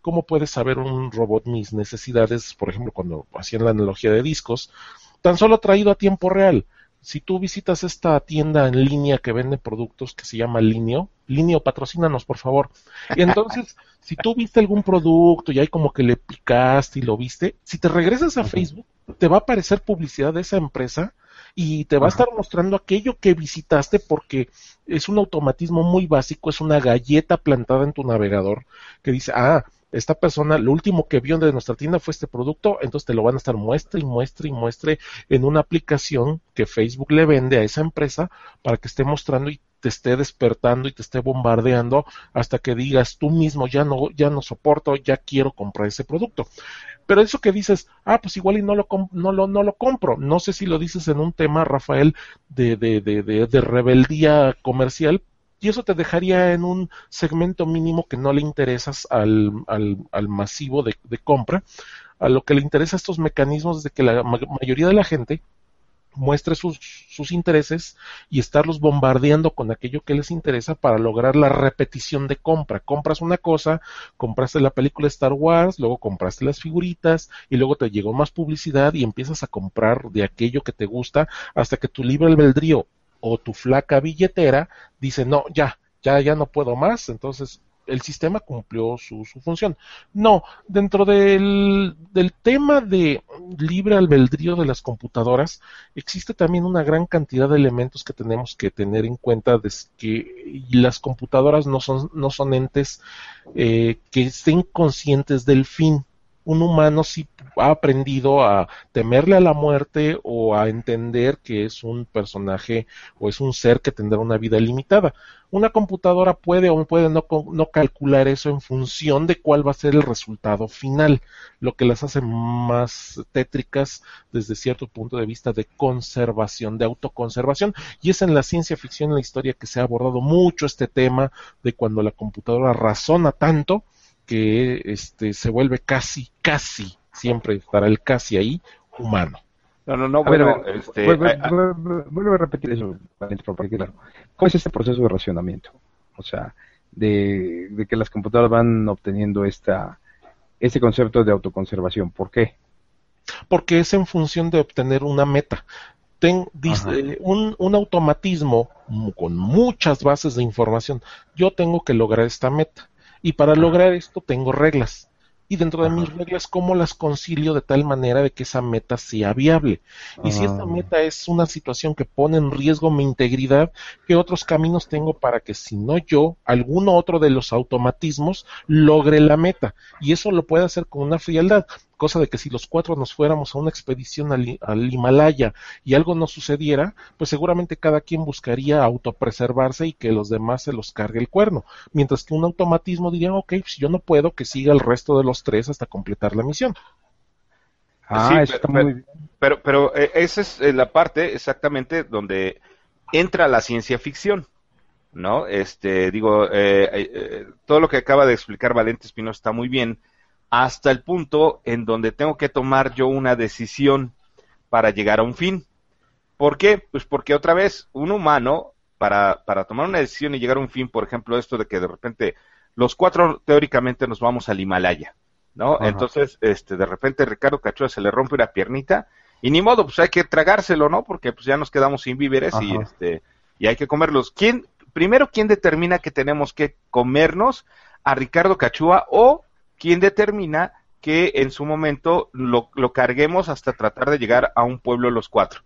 ¿Cómo puede saber un robot mis necesidades? Por ejemplo, cuando hacían la analogía de discos, tan solo traído a tiempo real. Si tú visitas esta tienda en línea que vende productos que se llama Linio, Linio, patrocínanos, por favor. Y entonces, si tú viste algún producto y hay como que le picaste y lo viste, si te regresas a Facebook, te va a aparecer publicidad de esa empresa y te va a estar mostrando aquello que visitaste porque es un automatismo muy básico, es una galleta plantada en tu navegador que dice, ah, esta persona, lo último que vio de nuestra tienda fue este producto, entonces te lo van a estar muestre y muestre y muestre en una aplicación que Facebook le vende a esa empresa para que esté mostrando y te esté despertando y te esté bombardeando hasta que digas tú mismo ya no ya no soporto, ya quiero comprar ese producto. Pero eso que dices, ah, pues igual y no lo no lo no lo compro. No sé si lo dices en un tema, Rafael, de de de, de, de rebeldía comercial, y eso te dejaría en un segmento mínimo que no le interesas al, al, al masivo de, de, compra. A lo que le interesa estos mecanismos de que la ma mayoría de la gente muestre sus, sus, intereses y estarlos bombardeando con aquello que les interesa para lograr la repetición de compra. Compras una cosa, compraste la película Star Wars, luego compraste las figuritas y luego te llegó más publicidad y empiezas a comprar de aquello que te gusta hasta que tu libre albedrío o tu flaca billetera dice, no, ya, ya, ya no puedo más, entonces el sistema cumplió su, su función. No, dentro del, del, tema de libre albedrío de las computadoras, existe también una gran cantidad de elementos que tenemos que tener en cuenta de que las computadoras no son, no son entes eh, que estén conscientes del fin. Un humano sí ha aprendido a temerle a la muerte o a entender que es un personaje o es un ser que tendrá una vida limitada. Una computadora puede o puede no, calcular eso en función de cuál va a ser el resultado final, lo que las hace más tétricas desde cierto punto de vista de conservación, de autoconservación, y es en la ciencia ficción, en la historia que se ha abordado mucho este tema de cuando la computadora razona tanto que este, se vuelve casi, casi, siempre estará el casi ahí, humano. No, no, no, a bueno, este, vuelve, a, repetir eso, porque claro, ¿cómo es este proceso de racionamiento? O sea, de, de que las computadoras van obteniendo esta, este concepto de autoconservación. ¿Por qué? Porque es en función de obtener una meta. Ten, dice, un, un automatismo con muchas bases de información. Yo tengo que lograr esta meta. Y para lograr esto tengo reglas. Y dentro de Ajá. mis reglas, ¿cómo las concilio de tal manera de que esa meta sea viable? Y Ajá. si esta meta es una situación que pone en riesgo mi integridad, ¿qué otros caminos tengo para que si no yo, alguno otro de los automatismos logre la meta? Y eso lo puede hacer con una frialdad. Cosa de que si los cuatro nos fuéramos a una expedición al, al, Himalaya y algo no sucediera, pues seguramente cada quien buscaría autopreservarse y que los demás se los cargue el cuerno, mientras que un automatismo diría, ok, si yo no puedo, que siga el resto de los tres hasta completar la misión. Ah, sí, pero, pero, pero, eh, esa es eh, la parte exactamente donde entra la ciencia ficción. ¿no? Este, digo, eh, eh, todo lo que acaba de explicar Valente Espinosa está muy bien, hasta el punto en donde tengo que tomar yo una decisión para llegar a un fin. ¿Por qué? Pues porque otra vez, un humano, para, para tomar una decisión y llegar a un fin, por ejemplo, esto de que de repente los cuatro teóricamente nos vamos al Himalaya, ¿no? Entonces, este, de repente Ricardo Cachua se le rompe una piernita y ni modo, pues hay que tragárselo, ¿no? Porque pues ya nos quedamos sin víveres y este y hay que comerlos. ¿Quién primero, ¿quién determina que tenemos que comernos a Ricardo Cachúa o quién determina que en su momento lo, carguemos hasta tratar de llegar a un pueblo los cuatro?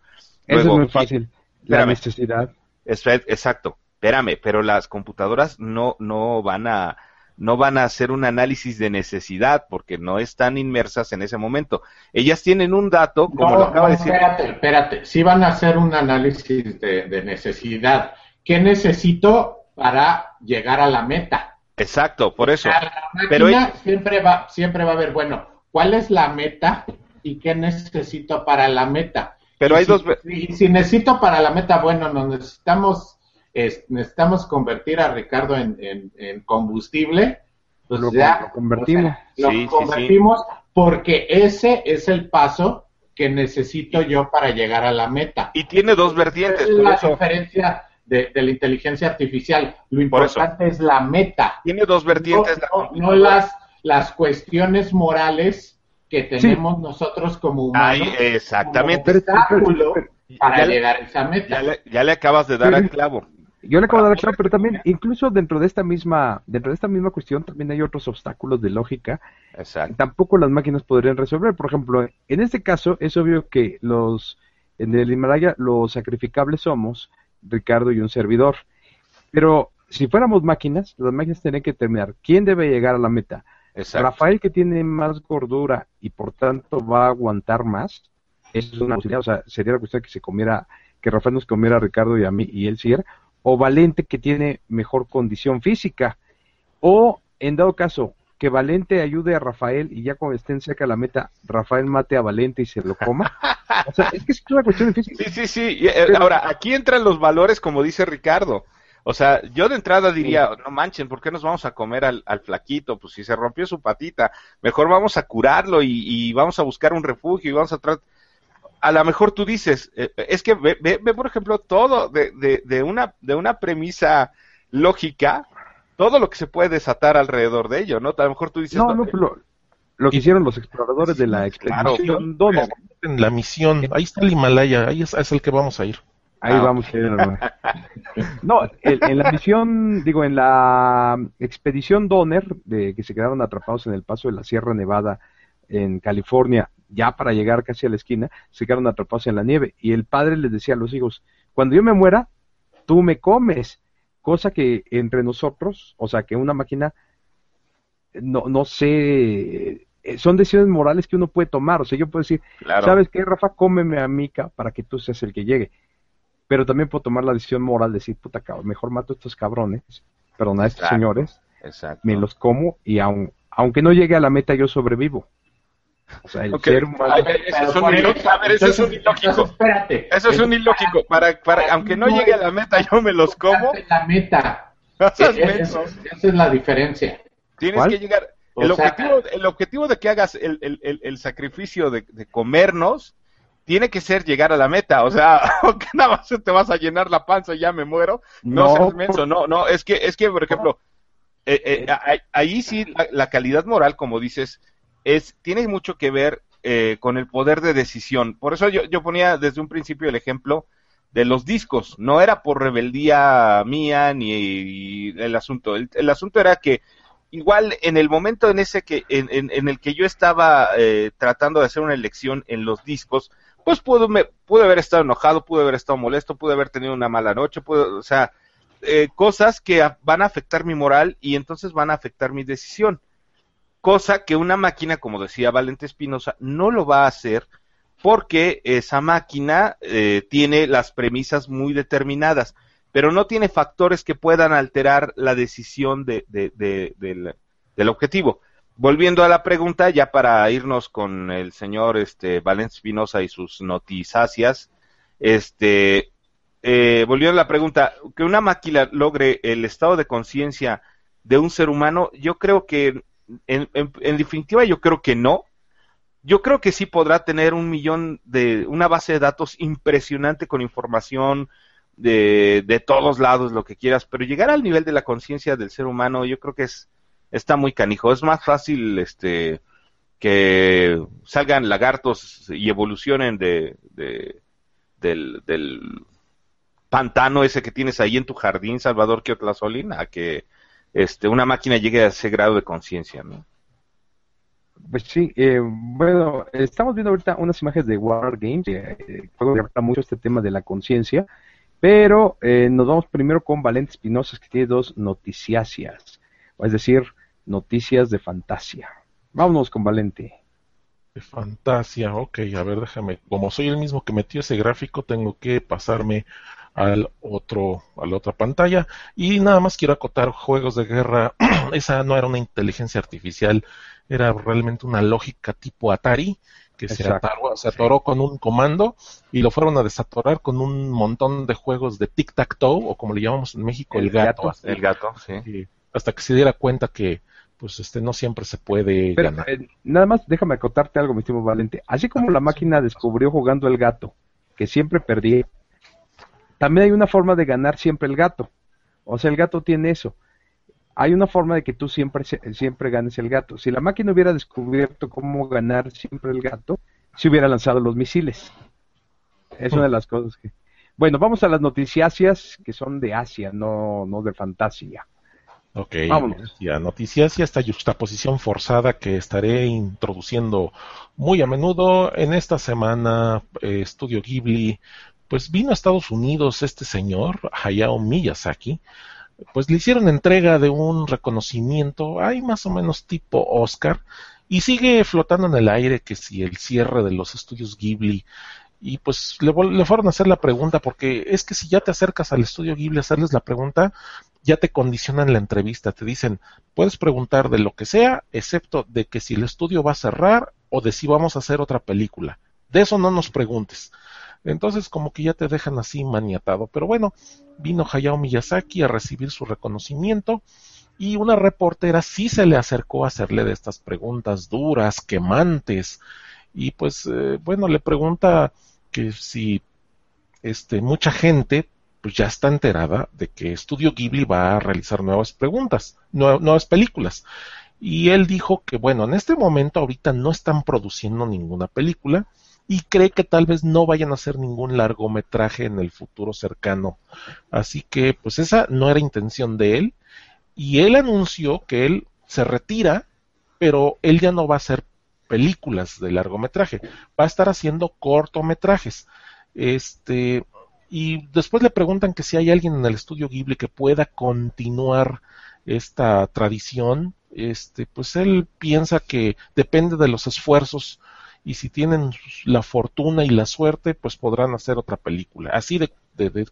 Eso es muy fácil. La necesidad. exacto. Espérame, pero las computadoras no, no van a no van a hacer un análisis de necesidad porque no están inmersas en ese momento. Ellas tienen un dato, como lo acaba de decir. Espérate, espérate. Sí van a hacer un análisis de necesidad ¿qué necesito para llegar a la meta? Exacto, por eso. Pero siempre va, siempre va a haber, bueno, ¿cuál es la meta y qué necesito para la meta? Pero hay dos. Y si necesito para la meta, bueno, nos necesitamos, necesitamos convertir a Ricardo en, combustible. Pues lo, ya, convertimos. lo convertimos porque ese es el paso que necesito yo para llegar a la meta. Y tiene dos vertientes. Es la diferencia de, la inteligencia artificial. Lo importante es la meta. Tiene dos vertientes. No, las, las cuestiones morales que tenemos nosotros como humanos. exactamente. para llegar a esa meta. Ya le, acabas de dar al clavo. Yo le acabo de dar al clavo, pero también, incluso dentro de esta misma, dentro de esta misma cuestión, también hay otros obstáculos de lógica. Exacto. tampoco las máquinas podrían resolver. Por ejemplo, en este caso, es obvio que los, en el Himalaya, los sacrificables somos Ricardo y un servidor. Pero si fuéramos máquinas, las máquinas tendrían que terminar. ¿Quién debe llegar a la meta? Rafael que tiene más gordura y por tanto va a aguantar más. es una posibilidad. O sea, sería la cuestión que se comiera, que Rafael nos comiera a Ricardo y a mí y él siguiera. O Valente que tiene mejor condición física. O, en dado caso, que Valente ayude a Rafael y ya cuando estén cerca de la meta, Rafael mate a Valente y se lo coma. O sea, es que es una cuestión difícil. Sí, sí, sí. Eh, ahora, aquí entran los valores, como dice Ricardo. O sea, yo de entrada diría, no manchen, ¿por qué nos vamos a comer al, flaquito? Pues si se rompió su patita, mejor vamos a curarlo y, vamos a buscar un refugio y vamos a tratar... A lo mejor tú dices, eh, es que ve, ve, por ejemplo, todo de, de, de, una, de una premisa lógica, todo lo que se puede desatar alrededor de ello, ¿no? A lo mejor tú dices... No, no, pero lo que hicieron los exploradores de la expedición claro, En la misión, ahí está el Himalaya, ahí es, el que vamos a ir. Ahí ah, vamos a ir. No, en, la misión, digo, en la expedición Donner, de que se quedaron atrapados en el paso de la Sierra Nevada en California, ya para llegar casi a la esquina, se quedaron atrapados en la nieve. Y el padre les decía a los hijos, cuando yo me muera, tú me comes. Cosa que entre nosotros, o sea, que una máquina no, no sé, eh, son decisiones morales que uno puede tomar. O sea, yo puedo decir, ¿sabes qué, Rafa? Cómeme a Mica para que tú seas el que llegue. Pero también puedo tomar la decisión moral de decir, puta cabrón, mejor mato a estos cabrones, perdón, a estos señores, me los como y aun, aunque no llegue a la meta, yo sobrevivo. O sea, el ser humano... eso, es un ilógico. eso es un ilógico. Espérate. Eso es un ilógico. Para, para, aunque no llegue a la meta, yo me los como. La meta. esa es la diferencia. Tienes que llegar. El objetivo, el objetivo de que hagas el, el, el, sacrificio de, comernos tiene que ser llegar a la meta. O sea, aunque nada más te vas a llenar la panza y ya me muero. No, no No, no, es que, es que, por ejemplo, eh, eh, ahí sí la, calidad moral, como dices, es tiene mucho que ver eh, con el poder de decisión. Por eso yo, yo ponía desde un principio el ejemplo de los discos. No era por rebeldía mía ni el asunto. el asunto era que igual en el momento en ese que en, en, el que yo estaba eh, tratando de hacer una elección en los discos pues pude, me, pude haber estado enojado pude haber estado molesto pude haber tenido una mala noche o sea eh, cosas que van a afectar mi moral y entonces van a afectar mi decisión cosa que una máquina, como decía Valente Espinosa, no lo va a hacer porque esa máquina eh, tiene las premisas muy determinadas, pero no tiene factores que puedan alterar la decisión de, del, objetivo. Volviendo a la pregunta, ya para irnos con el señor este, Valente Espinosa y sus notizacias, este, eh, volviendo a la pregunta, que una máquina logre el estado de conciencia de un ser humano, yo creo que, en, definitiva, yo creo que no, yo creo que sí podrá tener un millón de, una base de datos impresionante con información de, de todos lados, lo que quieras, pero llegar al nivel de la conciencia del ser humano, yo creo que es, está muy canijo. Es más fácil, este, que salgan lagartos y evolucionen de, de del, del pantano ese que tienes ahí en tu jardín, Salvador Kiotlazolín, a que este, una máquina llegue a ese grado de conciencia, ¿no? Pues sí, eh, bueno, estamos viendo ahorita unas imágenes de War Games, que eh, habla mucho este tema de la conciencia, pero eh, nos vamos primero con Valente Espinosa, que tiene dos noticiasias, es decir, noticias de fantasía. Vámonos con Valente. De fantasía, ok, a ver, déjame, como soy el mismo que metió ese gráfico, tengo que pasarme al otro, a la otra pantalla. Y nada más quiero acotar juegos de guerra. Esa no era una inteligencia artificial, era realmente una lógica tipo Atari que se, atoró con un comando y lo fueron a desatorar con un montón de juegos de tic-tac-toe o como le llamamos en México el, gato, el gato sí. hasta que se diera cuenta que pues este no siempre se puede ganar. Eh, nada más déjame acotarte algo mi estimado Valente así como la máquina descubrió jugando el gato que siempre perdía también hay una forma de ganar siempre el gato. O sea, el gato tiene eso. Hay una forma de que tú siempre, siempre ganes el gato. Si la máquina hubiera descubierto cómo ganar siempre el gato, se hubiera lanzado los misiles. Es una de las cosas que... Bueno, vamos a las noticias que son de Asia, no, no de fantasía. Ok, Vámonos. ya noticias y esta juxtaposición forzada que estaré introduciendo muy a menudo en esta semana. Eh, Estudio Ghibli pues vino a Estados Unidos este señor, Hayao Miyazaki, pues le hicieron entrega de un reconocimiento, hay más o menos tipo Oscar, y sigue flotando en el aire que si el cierre de los estudios Ghibli, y pues le, fueron a hacer la pregunta, porque es que si ya te acercas al estudio Ghibli a hacerles la pregunta, ya te condicionan la entrevista, te dicen, puedes preguntar de lo que sea, excepto de que si el estudio va a cerrar o de si vamos a hacer otra película. De eso no nos preguntes. Entonces como que ya te dejan así maniatado. Pero bueno, vino Hayao Miyazaki a recibir su reconocimiento y una reportera sí se le acercó a hacerle de estas preguntas duras, quemantes. Y pues eh, bueno, le pregunta que si este, mucha gente pues ya está enterada de que Studio Ghibli va a realizar nuevas preguntas, nuevas películas. Y él dijo que bueno, en este momento ahorita no están produciendo ninguna película, y cree que tal vez no vayan a hacer ningún largometraje en el futuro cercano. Así que pues esa no era intención de él y él anunció que él se retira, pero él ya no va a hacer películas de largometraje, va a estar haciendo cortometrajes. Este y después le preguntan que si hay alguien en el estudio Ghibli que pueda continuar esta tradición, este pues él piensa que depende de los esfuerzos y si tienen la fortuna y la suerte, pues podrán hacer otra película. Así de,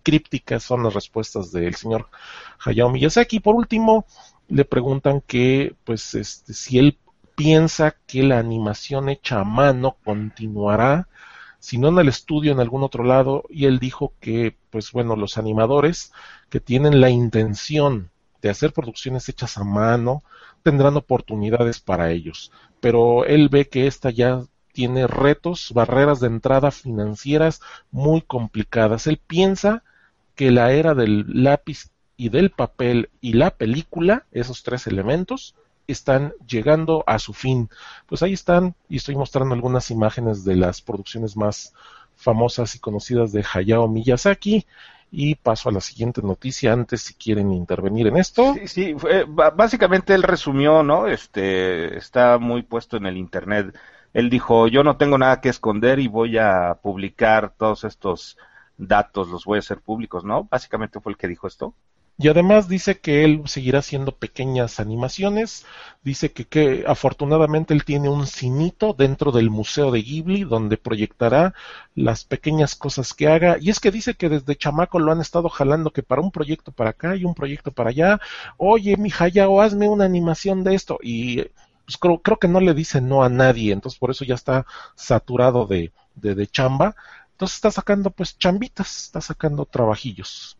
crípticas son las respuestas del señor Hayao Miyazaki. Por último, le preguntan que, pues, este, si él piensa que la animación hecha a mano continuará, si no en el estudio, en algún otro lado, y él dijo que, pues bueno, los animadores que tienen la intención de hacer producciones hechas a mano tendrán oportunidades para ellos, pero él ve que esta ya tiene retos, barreras de entrada financieras muy complicadas. Él piensa que la era del lápiz y del papel y la película, esos tres elementos, están llegando a su fin. Pues ahí están, y estoy mostrando algunas imágenes de las producciones más famosas y conocidas de Hayao Miyazaki. Y paso a la siguiente noticia antes si quieren intervenir en esto. Sí, sí básicamente él resumió, ¿no? Este, está muy puesto en el internet él dijo, yo no tengo nada que esconder y voy a publicar todos estos datos, los voy a hacer públicos, ¿no? Básicamente fue el que dijo esto. Y además dice que él seguirá haciendo pequeñas animaciones. Dice que, que, afortunadamente él tiene un cinito dentro del Museo de Ghibli donde proyectará las pequeñas cosas que haga. Y es que dice que desde chamaco lo han estado jalando que para un proyecto para acá y un proyecto para allá. Oye, mi o hazme una animación de esto. Y pues, creo, creo, que no le dice no a nadie. Entonces por eso ya está saturado de, de, de chamba. Entonces está sacando pues chambitas, está sacando trabajillos.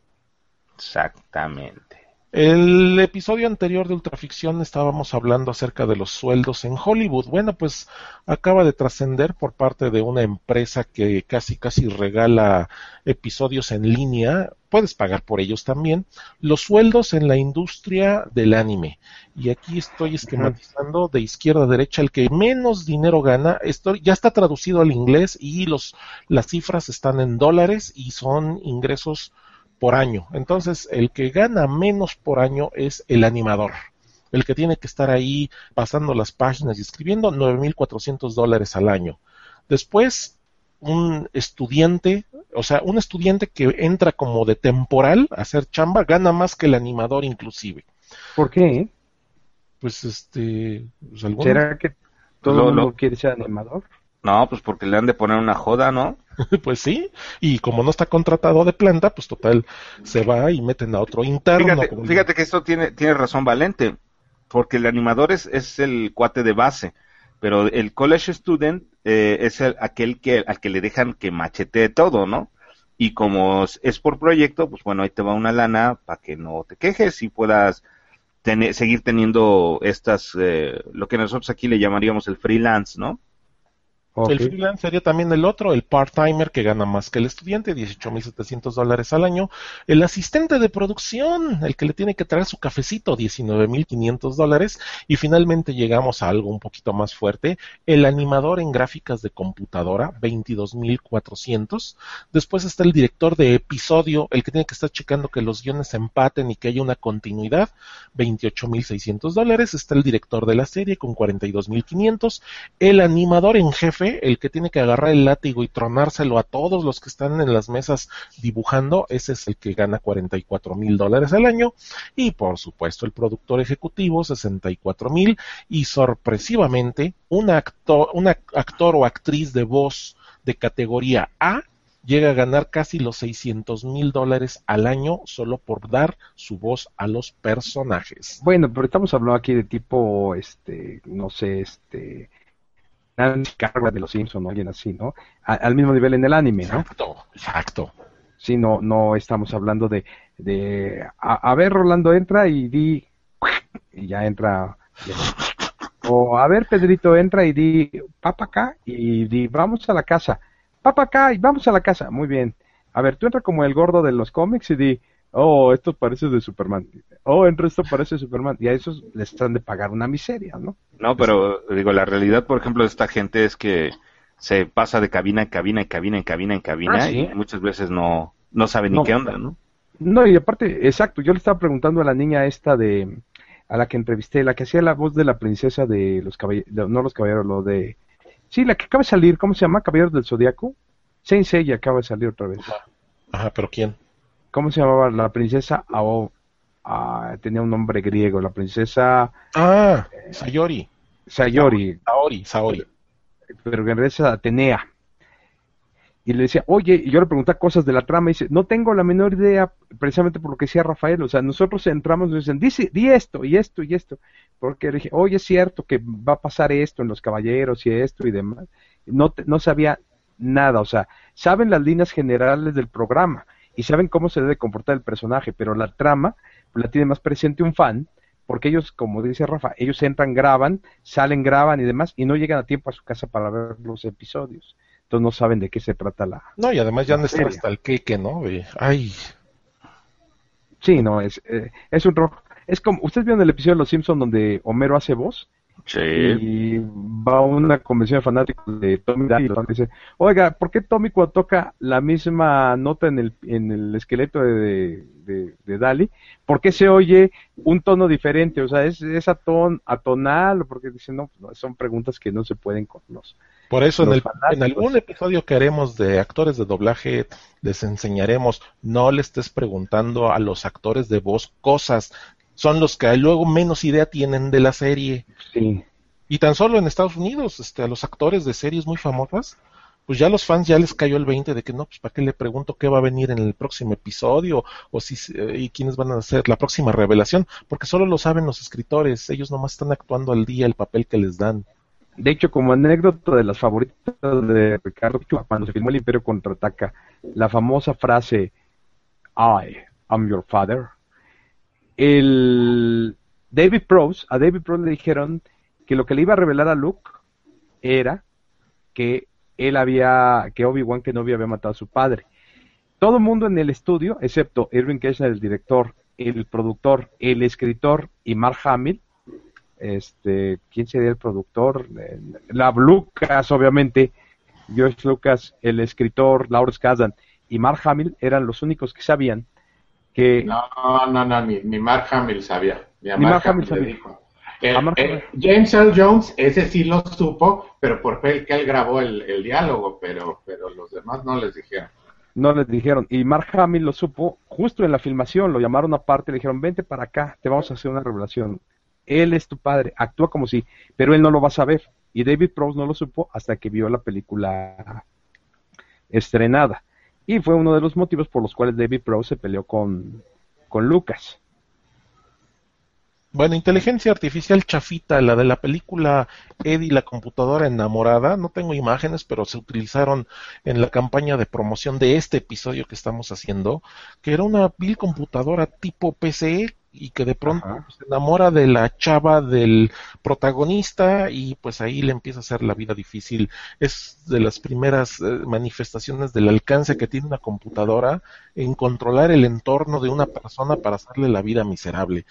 Exactamente. El episodio anterior de Ultraficción estábamos hablando acerca de los sueldos en Hollywood. Bueno, pues acaba de trascender por parte de una empresa que casi casi regala episodios en línea, puedes pagar por ellos también, los sueldos en la industria del anime. Y aquí estoy esquematizando de izquierda a derecha el que menos dinero gana. Esto ya está traducido al inglés y los, las cifras están en dólares y son ingresos por año. Entonces, el que gana menos por año es el animador. El que tiene que estar ahí pasando las páginas y escribiendo 9.400 dólares al año. Después, un estudiante, o sea, un estudiante que entra como de temporal a hacer chamba, gana más que el animador inclusive. ¿Por qué? Pues este... Pues, ¿Será que todo el mundo quiere ser animador? No, pues porque le han de poner una joda, ¿no? pues sí, y como no está contratado de planta, pues total, se va y meten a otro interno. Fíjate, que esto tiene, tiene razón Valente, porque el animador es, es el cuate de base, pero el college student eh, es el, aquel que, al que le dejan que machetee todo, ¿no? Y como es por proyecto, pues bueno, ahí te va una lana para que no te quejes y puedas tener, seguir teniendo estas, eh, lo que nosotros aquí le llamaríamos el freelance, ¿no? El freelance sería también el otro, el part-timer que gana más que el estudiante, 18.700 dólares al año. El asistente de producción, el que le tiene que traer su cafecito, 19.500 dólares. Y finalmente llegamos a algo un poquito más fuerte, el animador en gráficas de computadora, 22.400. Después está el director de episodio, el que tiene que estar checando que los guiones empaten y que haya una continuidad, 28.600 dólares. Está el director de la serie con 42.500. El animador en jefe el que tiene que agarrar el látigo y tronárselo a todos los que están en las mesas dibujando, ese es el que gana 44 mil dólares al año. Y por supuesto el productor ejecutivo, 64 mil. Y sorpresivamente, un actor, un actor o actriz de voz de categoría A llega a ganar casi los 600 mil dólares al año solo por dar su voz a los personajes. Bueno, pero estamos hablando aquí de tipo, este, no sé, este, carga de los Simpsons o alguien así, ¿no? al mismo nivel en el anime, ¿no? Exacto, exacto. Sí, no, no estamos hablando de, de a, ver, Rolando entra y di, y ya entra. O a ver, Pedrito entra y di, papa acá y di, vamos a la casa. Papa acá y vamos a la casa. Muy bien. A ver, tú entra como el gordo de los cómics y di, oh, esto parece de Superman. Oh, entre esto parece Superman. Y a esos les están de pagar una miseria, ¿no? No, pero digo, la realidad, por ejemplo, de esta gente es que se pasa de cabina en cabina en cabina en cabina en cabina ah, y muchas veces no, no saben ni qué onda, ¿no? No, y aparte, exacto, yo le estaba preguntando a la niña esta de, a la que entrevisté, la que hacía la voz de la princesa de los caballeros, no los caballeros, lo de, sí, la que acaba de salir, ¿cómo se llama? Caballeros del Zodiaco. Saint Seiya acaba de salir otra vez. Ajá, pero ¿quién? ¿Cómo se llamaba? La princesa Ao. Ah, tenía un nombre griego, la princesa... Ah, Sayori. Sayori. Saori, Saori. Pero en realidad es Atenea. Y le decía, oye, y yo le preguntaba cosas de la trama y dice, no tengo la menor idea, precisamente por lo que decía Rafael, o sea, nosotros entramos y nos dicen, dice, di esto y esto y esto, porque le dije, oye, es cierto que va a pasar esto en los caballeros y esto y demás. No, no sabía nada, o sea, saben las líneas generales del programa, y saben cómo se debe comportar el personaje, pero la trama la tiene más presente un fan, porque ellos, como dice Rafa, ellos entran, graban, salen, graban y demás, y no llegan a tiempo a su casa para ver los episodios. Entonces no saben de qué se trata la. No, y además ya no está hasta el queque, ¿no? Ay. Sí, no, es, eh, es un rojo. Es como, ¿ustedes vieron el episodio de Los Simpsons donde Homero hace voz? Y va a una convención de fanáticos de Tommy Daly y dice, oiga, ¿por qué Tommy cuando toca la misma nota en el, en el esqueleto de, de, de Daly, por qué se oye un tono diferente? O sea, ¿es, es atonal o porque dicen, no, son preguntas que no se pueden con los Por eso en, el, en algún episodio que haremos de actores de doblaje les enseñaremos, no le estés preguntando a los actores de voz cosas, son los que luego menos idea tienen de la serie. Sí. Y tan solo en Estados Unidos, este, a los actores de series muy famosas, pues ya los fans ya les cayó el 20 de que no, pues para qué le pregunto qué va a venir en el próximo episodio o si eh, y quiénes van a ser la próxima revelación, porque solo lo saben los escritores, ellos nomás están actuando al día el papel que les dan. De hecho, como anécdota de las favoritas de Ricardo Chua, cuando se filmó El Imperio Contraataca, la famosa frase I am your father, el David Prowse, a David Prowse le dijeron que lo que le iba a revelar a Luke era que él había, que Obi-Wan Kenobi había matado a su padre. Todo el mundo en el estudio, excepto Irving Kirchner, el director, el productor, el escritor y Mark Hamill, este, ¿quién sería el productor? La Lucas, obviamente, George Lucas, el escritor, Lawrence Kasdan y Mark Hamill eran los únicos que sabían que No, no, no, ni, ni Mark Hamill sabía. Ni, a Ni Mark, Mark Hamill Hamill le sabía. dijo. A Mark James Earl Jones, ese sí lo supo, pero porque él grabó el, el diálogo, pero, pero los demás no les dijeron. no les dijeron. Y Mark Hamill lo supo justo en la filmación, lo llamaron aparte le dijeron, vente para acá, te vamos a hacer una revelación. Él es tu padre, actúa como si, pero él no lo va a saber. Y David Prowse no lo supo hasta que vio la película estrenada. Y fue uno de los motivos por los cuales David Prowse se peleó con, con Lucas. Bueno, inteligencia artificial chafita, la de la película Eddie la computadora enamorada, no tengo imágenes, pero se utilizaron en la campaña de promoción de este episodio que estamos haciendo, que era una vil computadora tipo PC y que de pronto Ajá. se enamora de la chava del protagonista y pues ahí le empieza a hacer la vida difícil. Es de las primeras eh, manifestaciones del alcance que tiene una computadora en controlar el entorno de una persona para hacerle la vida miserable.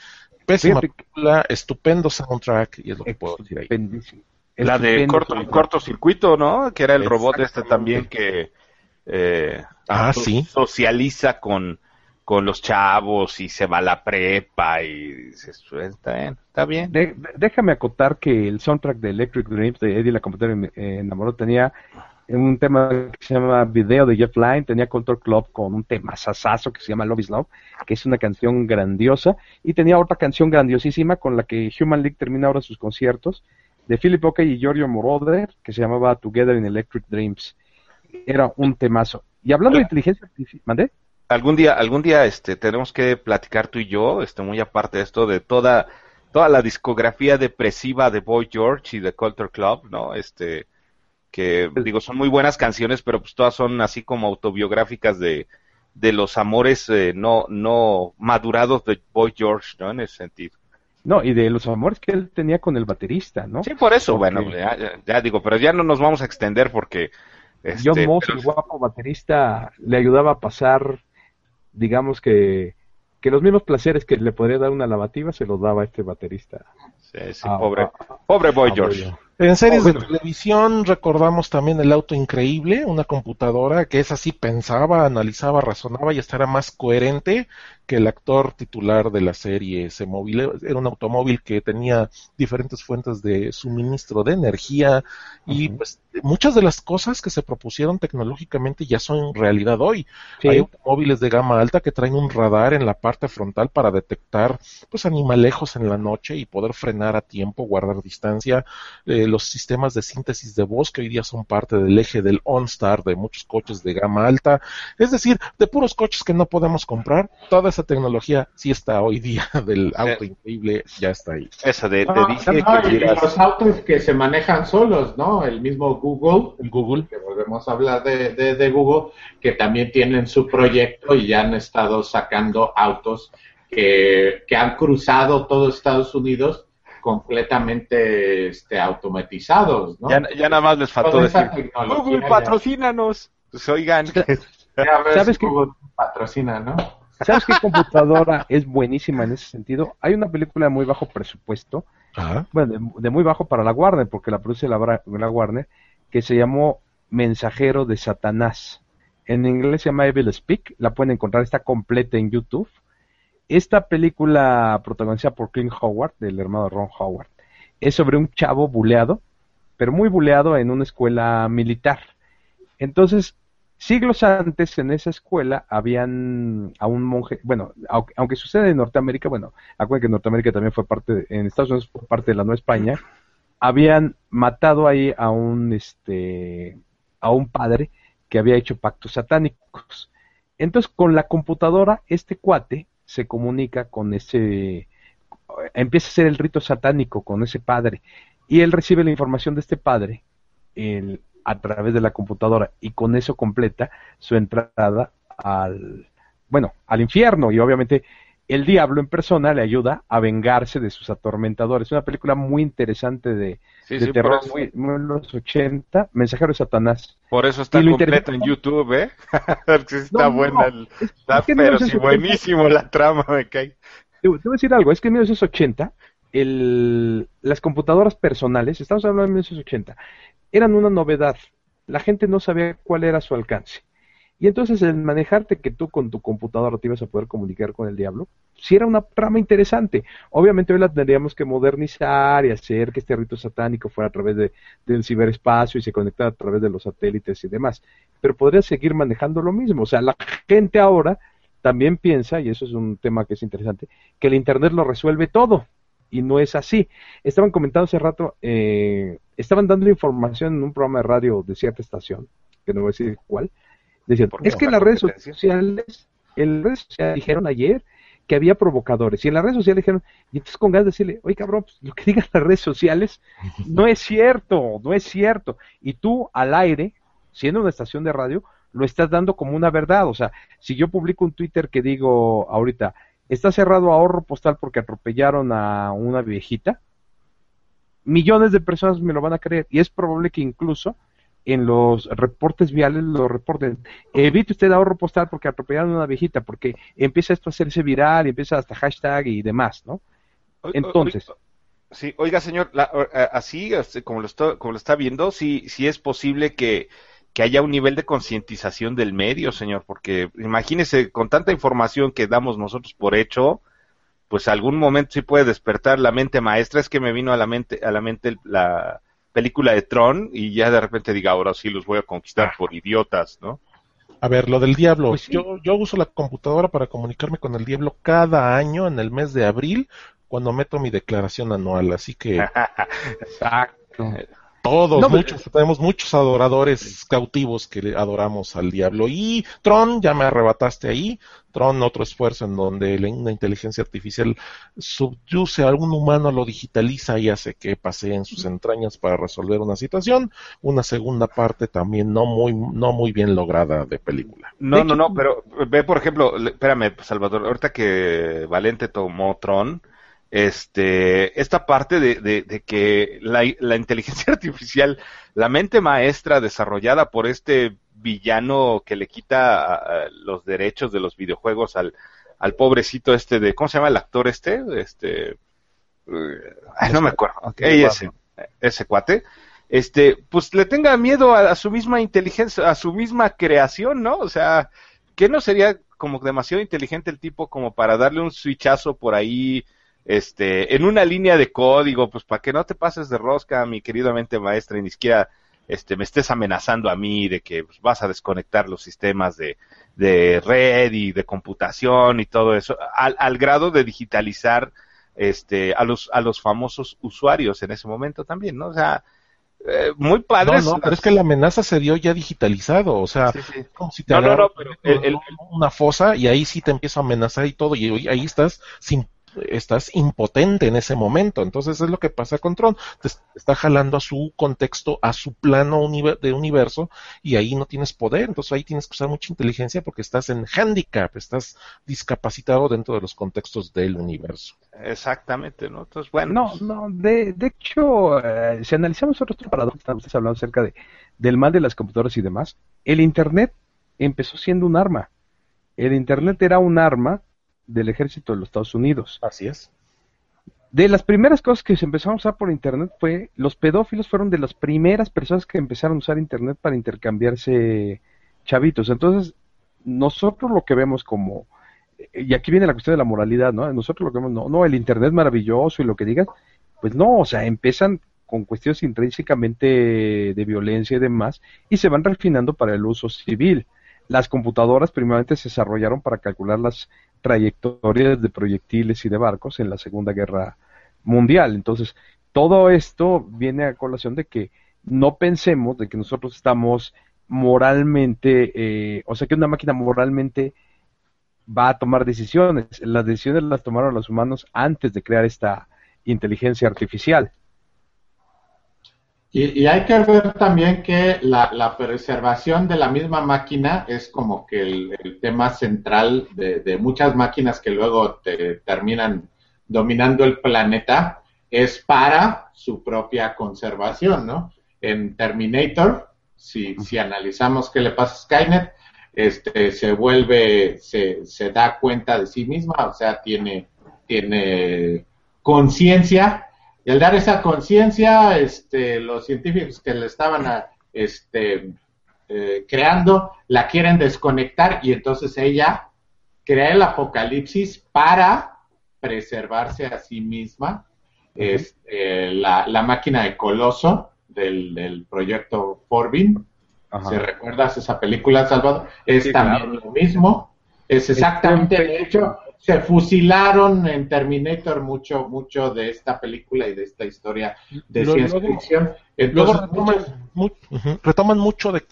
Pésima Fíjate película, estupendo soundtrack y es lo que puedo decir ahí. Estupendísimo. La de corto, cortocircuito, ¿no? Que era el robot este también que eh, Ah, so- sí. socializa con, con los chavos y se va a la prepa y "Pues, está bien, está bien. De- déjame acotar que el soundtrack de Electric Dreams de Eddie la computadora eh, enamoró tenía un tema que se llama Video de Jeff Lynne, tenía Culture Club con un tema sasazo que se llama Love is Love, que es una canción grandiosa, y tenía otra canción grandiosísima con la que Human League termina ahora sus conciertos, de Philip Oakey y Giorgio Moroder, que se llamaba Together in Electric Dreams. Era un temazo. Y hablando de inteligencia artificial, ¿mandé? Algún día, algún día este, tenemos que platicar tú y yo, este, muy aparte de esto, de toda, toda la discografía depresiva de Boy George y de Culture Club, ¿no? Este, que digo, son muy buenas canciones, pero pues todas son así como autobiográficas de, de los amores eh, no, no madurados de Boy George, ¿no? En ese sentido. No, y de los amores que él tenía con el baterista, ¿no? Sí, por eso, Porque- bueno, ya, digo, pero ya no nos vamos a extender porque... Este, John Moss, pero- el guapo baterista, le ayudaba a pasar, digamos que, que los mismos placeres que le podría dar una lavativa se los daba a este baterista. sí, sí, Ah, pobre, ah, pobre Boy ah, George. En series Oh, bueno. de televisión recordamos también el auto increíble, una computadora que esa sí pensaba, analizaba, razonaba y hasta era más coherente que el actor titular de la serie. Ese móvil era un automóvil que tenía diferentes fuentes de suministro de energía y pues muchas de las cosas que se propusieron tecnológicamente ya son realidad hoy. Sí. Hay automóviles de gama alta que traen un radar en la parte frontal para detectar pues animalejos en la noche y poder frenar a tiempo, guardar distancia. Eh, los sistemas de síntesis de voz que hoy día son parte del eje del OnStar de muchos coches de gama alta. Es decir, de puros coches que no podemos comprar, toda esa tecnología sí está hoy día del auto increíble, ya está ahí. Esa de, te No, dije no, que y vieras- los autos que se manejan solos, ¿no? El mismo Google, El Google. que volvemos a hablar de, de- de Google, que también tienen su proyecto y ya han estado sacando autos que, que han cruzado todo Estados Unidos completamente este, automatizados, ¿no? Ya, ya nada más les faltó decir, Google, patrocínanos. Pues oigan, Ya ves, ¿Sabes qué? Google patrocina, ¿no? ¿Sabes qué computadora es buenísima en ese sentido? Hay una película de muy bajo presupuesto, Ajá. bueno, de, de muy bajo para la Warner, porque la produce la, la Warner, que se llamó Mensajero de Satanás. En inglés se llama Evil Speak, la pueden encontrar, está completa en YouTube. Esta película protagonizada por Clint Howard, del hermano Ron Howard, es sobre un chavo buleado, pero muy buleado en una escuela militar. Entonces, siglos antes en esa escuela habían a un monje, bueno, aunque, sucede en Norteamérica, bueno, acuérdense que Norteamérica también fue parte, en Estados Unidos fue parte de la Nueva España, habían matado ahí a un, este, a un padre que había hecho pactos satánicos. Entonces, con la computadora, este cuate se comunica con ese, empieza a hacer el rito satánico con ese padre, y él recibe la información de este padre, el, a través de la computadora y con eso completa su entrada al bueno al infierno y obviamente el diablo en persona le ayuda a vengarse de sus atormentadores. Es una película muy interesante de, terror, muy, los 80, Mensajero de Satanás. Por eso está completa en YouTube, ¿eh? está buena, está pero sí buenísimo la trama, me cae. Te, voy a decir algo, es que en 1980 el, las computadoras personales, estamos hablando de 1980, eran una novedad. La gente no sabía cuál era su alcance. Y entonces el manejarte que tú con tu computadora te ibas a poder comunicar con el diablo, sí era una trama interesante. Obviamente hoy la tendríamos que modernizar y hacer que este rito satánico fuera a través de, del ciberespacio y se conectara a través de los satélites y demás. Pero podría seguir manejando lo mismo. O sea, la gente ahora también piensa, y eso es un tema que es interesante, que el Internet lo resuelve todo y no es así. Estaban comentando hace rato, eh, estaban dando información en un programa de radio de cierta estación, que no voy a decir cuál, decían, es que en las redes sociales, en las redes sociales dijeron ayer que había provocadores, y en las redes sociales dijeron, y entonces con ganas de decirle, oye cabrón, pues, lo que digan las redes sociales no es cierto, no es cierto, y tú al aire, siendo una estación de radio, lo estás dando como una verdad, o sea, si yo publico un Twitter que digo ahorita, está cerrado ahorro postal porque atropellaron a una viejita, millones de personas me lo van a creer y es probable que incluso en los reportes viales lo reporten. Evite usted ahorro postal porque atropellaron a una viejita, porque empieza esto a hacerse viral y empieza hasta hashtag y demás, ¿no? Entonces. Sí, oiga, señor, eh, así este, como lo, está, como lo está viendo, sí, sí es posible que, que haya un nivel de concientización del medio, señor, porque imagínese, con tanta información que damos nosotros por hecho, pues algún momento sí puede despertar la mente maestra. Es que me vino a la mente, a la mente la película de Tron y ya de repente diga, ahora sí los voy a conquistar ah. por idiotas, ¿no? A ver, lo del diablo. Pues yo, yo uso la computadora para comunicarme con el diablo cada año en el mes de abril cuando meto mi declaración anual, así que... Exacto. Todos, muchos, tenemos muchos adoradores cautivos que adoramos al diablo. Y Tron, ya me arrebataste ahí. Tron, otro esfuerzo en donde una inteligencia artificial subyuce a algún humano, lo digitaliza y hace que pase en sus entrañas para resolver una situación. Una segunda parte también no muy, no muy bien lograda de película. No, no, no, pero ve, por ejemplo, espérame, Salvador, ahorita que Valente tomó Tron, este, esta parte de, que la, inteligencia artificial, la mente maestra desarrollada por este villano que le quita los derechos de los videojuegos al, al pobrecito este de, ¿cómo se llama el actor este? Este, no me acuerdo, ese, ese cuate, este, pues le tenga miedo a, a, su misma inteligencia, a su misma creación, ¿no? O sea, que no sería como demasiado inteligente el tipo como para darle un switchazo por ahí, este, en una línea de código, pues para que no te pases de rosca, mi queridamente maestra, y ni siquiera este, me estés amenazando a mí de que pues, vas a desconectar los sistemas de, de, red y de computación y todo eso, al, al grado de digitalizar este, a, los, a los famosos usuarios en ese momento también, ¿no? O sea, eh, muy padre. No, no, pero es que la amenaza se dio ya digitalizado, o sea, como si te no, no, pero una fosa y ahí sí te empieza a amenazar y todo, y ahí estás sin estás impotente en ese momento. Entonces es lo que pasa con Tron. Te está jalando a su contexto, a su plano de universo y ahí no tienes poder. Entonces ahí tienes que usar mucha inteligencia porque estás en handicap, estás discapacitado dentro de los contextos del universo. Exactamente, ¿no? Entonces, bueno. No, pues no, de, de hecho, eh, si analizamos otro paradojo, ustedes hablando acerca de, del mal de las computadoras y demás, el Internet empezó siendo un arma. El Internet era un arma del ejército de los Estados Unidos. Así es. De las primeras cosas que se empezaron a usar por Internet fue, los pedófilos fueron de las primeras personas que empezaron a usar Internet para intercambiarse chavitos. Entonces, nosotros lo que vemos como, y aquí viene la cuestión de la moralidad, ¿no? Nosotros lo que vemos, no, no, el Internet maravilloso y lo que digan, pues no, o sea, empiezan con cuestiones intrínsecamente de violencia y demás, y se van refinando para el uso civil. Las computadoras primeramente se desarrollaron para calcular las trayectorias de proyectiles y de barcos en la Segunda Guerra Mundial. Entonces, todo esto viene a colación de que no pensemos de que nosotros estamos moralmente, eh, o sea, que una máquina moralmente va a tomar decisiones. Las decisiones las tomaron los humanos antes de crear esta inteligencia artificial. Y, hay que ver también que la, preservación de la misma máquina es como que el, tema central de, muchas máquinas que luego te terminan dominando el planeta es para su propia conservación, ¿no? En Terminator, si, si analizamos qué le pasa a Skynet, este, se vuelve, se, se da cuenta de sí misma, o sea, tiene, tiene conciencia, y al dar esa conciencia, este, los científicos que le estaban a, este, eh, creando, la quieren desconectar y entonces ella crea el apocalipsis para preservarse a sí misma. Es este, la, la, máquina de Coloso del, del proyecto Forbin, si recuerdas esa película, Salvador, es también lo mismo. Es exactamente, de hecho, se fusilaron en Terminator mucho, mucho de esta película y de esta historia de ciencia ficción. luego retoman, mucho de,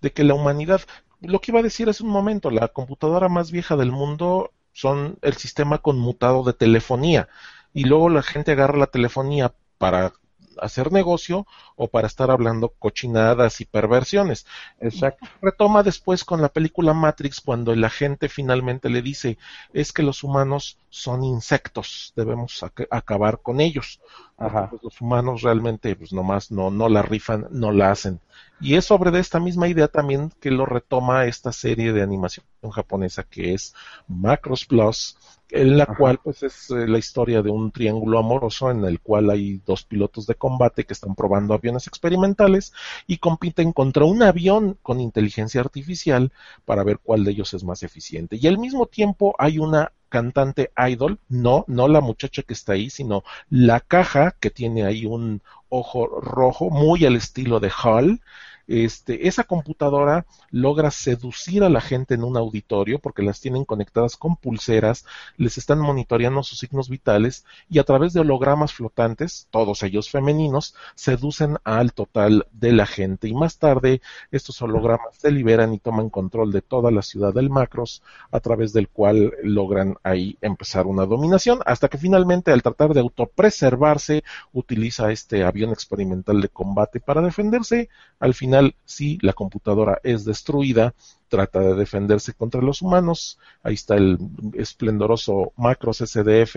de que la humanidad, lo que iba a decir hace un momento, la computadora más vieja del mundo son el sistema conmutado de telefonía. Y luego la gente agarra la telefonía para hacer negocio o para estar hablando cochinadas y perversiones. Exacto. retoma después con la película Matrix cuando el agente finalmente le dice es que los humanos son insectos, debemos acabar con ellos. Pues, los humanos realmente pues nomás no, no la rifan, no la hacen. Y es sobre esta misma idea también que lo retoma esta serie de animación japonesa que es Macros Plus, en la cual pues es eh, la historia de un triángulo amoroso en el cual hay dos pilotos de combate que están probando aviones experimentales y compiten contra un avión con inteligencia artificial para ver cuál de ellos es más eficiente. Y al mismo tiempo hay una cantante idol, no, no la muchacha que está ahí, sino la caja que tiene ahí un ojo rojo, muy al estilo de Hall, este, esa computadora logra seducir a la gente en un auditorio porque las tienen conectadas con pulseras, les están monitoreando sus signos vitales y a través de hologramas flotantes, todos ellos femeninos, seducen al total de la gente. Y más tarde estos hologramas se liberan y toman control de toda la ciudad del Macros a través del cual logran ahí empezar una dominación hasta que finalmente al tratar de autopreservarse utiliza este avión experimental de combate para defenderse. Al final si la computadora es destruida, trata de defenderse contra los humanos. Ahí está el esplendoroso Macros SDF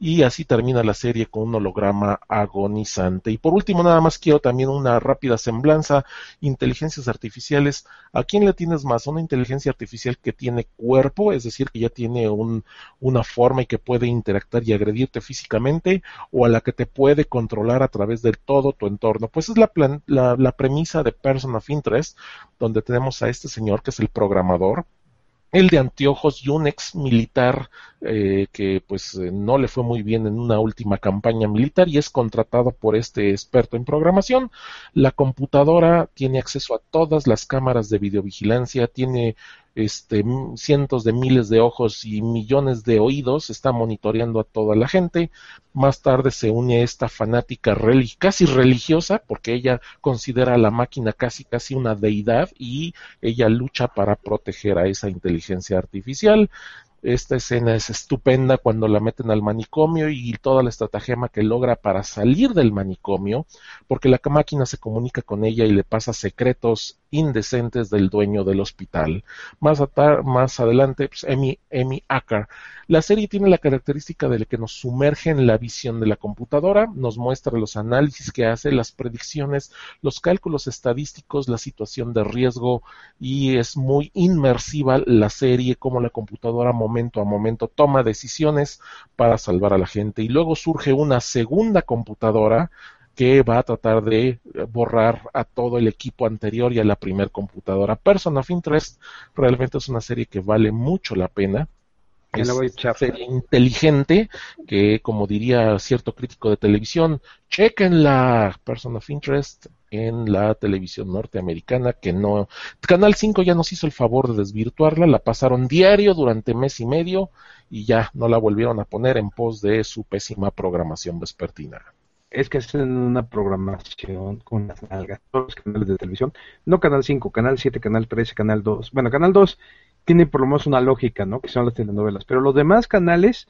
y así termina la serie con un holograma agonizante. Y por último, nada más quiero también una rápida semblanza. Inteligencias artificiales. ¿A quién le tienes más? ¿Una inteligencia artificial que tiene cuerpo, es decir, que ya tiene un, una forma y que puede interactuar y agredirte físicamente? ¿O a la que te puede controlar a través de todo tu entorno? Pues es la, la, la premisa de Person of Interest, donde tenemos a este señor que es el programador el de anteojos y un ex militar eh, que pues eh, no le fue muy bien en una última campaña militar y es contratado por este experto en programación. La computadora tiene acceso a todas las cámaras de videovigilancia, tiene este, cientos de miles de ojos y millones de oídos, está monitoreando a toda la gente. Más tarde se une esta fanática casi religiosa, porque ella considera a la máquina casi casi una deidad y ella lucha para proteger a esa inteligencia artificial. Esta escena es estupenda cuando la meten al manicomio y toda la estratagema que logra para salir del manicomio, porque la máquina se comunica con ella y le pasa secretos indecentes del dueño del hospital. Más, más adelante, pues, Amy, Amy Acker. La serie tiene la característica de que nos sumerge en la visión de la computadora, nos muestra los análisis que hace, las predicciones, los cálculos estadísticos, la situación de riesgo y es muy inmersiva la serie, como la computadora momento a momento toma decisiones para salvar a la gente. Y luego surge una segunda computadora que va a tratar de borrar a todo el equipo anterior y a la primer computadora. Person of Interest realmente es una serie que vale mucho la pena. Me la voy a echar. serie inteligente que, como diría cierto crítico de televisión, chequen la Person of Interest en la televisión norteamericana que no... Canal 5 ya nos hizo el favor de desvirtuarla, la pasaron diario durante mes y medio y ya no la volvieron a poner en pos de su pésima programación vespertina. Es que hacen una programación con las nalgas, todos los canales de televisión. No Canal 5, Canal 7, Canal 13, Canal 2. Bueno, Canal 2 tiene por lo menos una lógica, ¿no? Que son las telenovelas. Pero los demás canales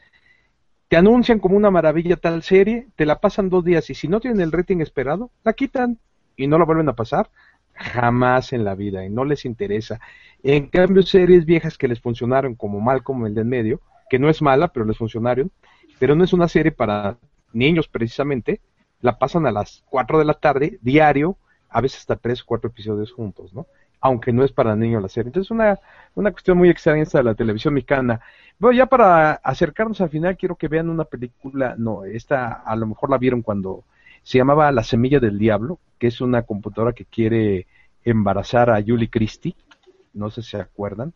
te anuncian como una maravilla tal serie, te la pasan dos días y si no tienen el rating esperado, la quitan y no la vuelven a pasar. Jamás en la vida y no les interesa. En cambio, series viejas que les funcionaron, como Malcolm, el de en medio, que no es mala, pero les funcionaron, pero no es una serie para niños precisamente, la pasan a las 4 de la tarde, diario, a veces hasta 3 o 4 episodios juntos, ¿no? Aunque no es para niños la serie. Entonces, una, una cuestión muy extraña esta de la televisión mexicana. Bueno, ya para acercarnos al final, quiero que vean una película, no, esta a lo mejor la vieron cuando se llamaba La Semilla del Diablo, que es una computadora que quiere embarazar a Julie Christie, no sé si se acuerdan,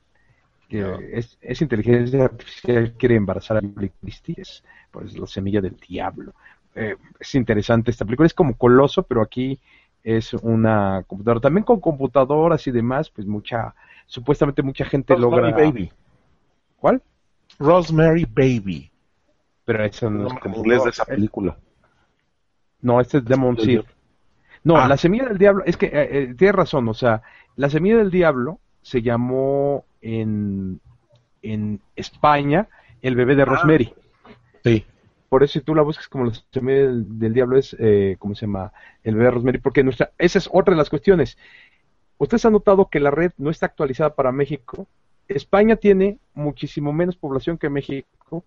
que No. es, es inteligencia artificial, quiere embarazar a Julie Christie, es pues La Semilla del Diablo. Eh, es interesante esta película, es como Coloso, pero aquí es una computadora, también con computadoras y demás, pues mucha, supuestamente mucha gente Rosemary logra... Baby. ¿Cuál? Rosemary Baby. Pero esa no es computadora. inglés de esa película. No, este es Demon Seed. No, Ah. la semilla del diablo, es que eh, eh, tienes razón, o sea, la semilla del diablo se llamó en, en España el bebé de Rosemary. Sí. Por eso si tú la buscas como la semilla del, del diablo es, eh, ¿cómo se llama? El bebé de Rosemary, porque nuestra, esa es otra de las cuestiones. Ustedes han notado que la red no está actualizada para México. España tiene muchísimo menos población que México,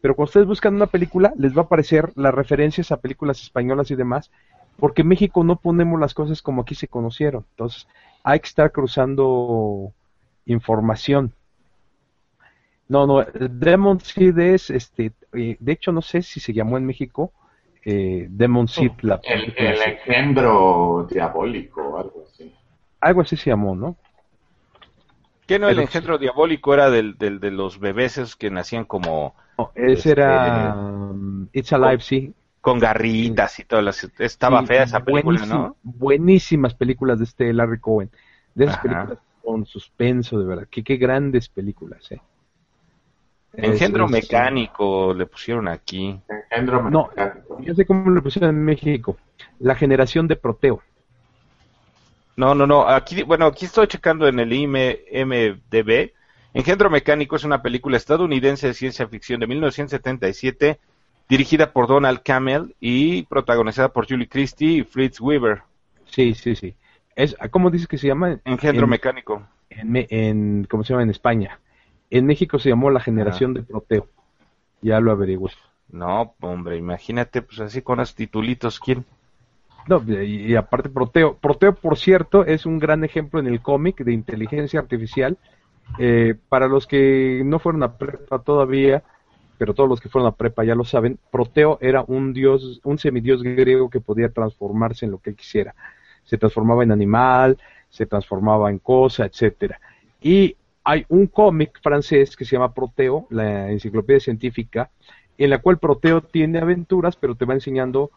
pero cuando ustedes buscan una película, les va a aparecer las referencias a películas españolas y demás, porque en México no ponemos las cosas como aquí se conocieron. Entonces, hay que estar cruzando información. No, no, Demon Seed es, este, eh, de hecho no sé si se llamó en México eh, Demon Seed, la El, el engendro diabólico o algo así. algo así se llamó, ¿no? ¿Qué no el Pero- engendro diabólico era del, del, de los bebés esos que nacían como No, ese Este, era um, It's Alive, sí. con garritas y todas las... Estaba Sí, fea esa película, buenísimo- ¿no? Buenísimas películas de este Larry Cohen. De esas Ajá. películas con suspenso, de verdad. Qué, qué grandes películas, eh. Engendro Es- es- mecánico le pusieron aquí. Engendro No, mecánico. Ya sé cómo lo pusieron en México. La generación de Proteo. No, no, no. Aquí, bueno, aquí estoy checando en el IMDb. Engendro Mecánico es una película estadounidense de ciencia ficción de 1977, dirigida por Donald Cammell y protagonizada por Julie Christie y Fritz Weaver. Sí, sí, sí. Es, ¿Cómo dices que se llama? Engendro En- Mecánico. En, en- ¿Cómo se llama? En España. En México se llamó La generación de Proteo. Ya lo averigué. No, hombre, imagínate, pues así con esos titulitos, ¿quién? No, y, y aparte Proteo. Proteo, por cierto, es un gran ejemplo en el cómic de inteligencia artificial. Eh, para los que no fueron a prepa todavía, pero todos los que fueron a prepa ya lo saben, Proteo era un dios, un semidios griego que podía transformarse en lo que él quisiera. Se transformaba en animal, se transformaba en cosa, etcétera. Y hay un cómic francés que se llama Proteo, la enciclopedia científica, en la cual Proteo tiene aventuras, pero te va enseñando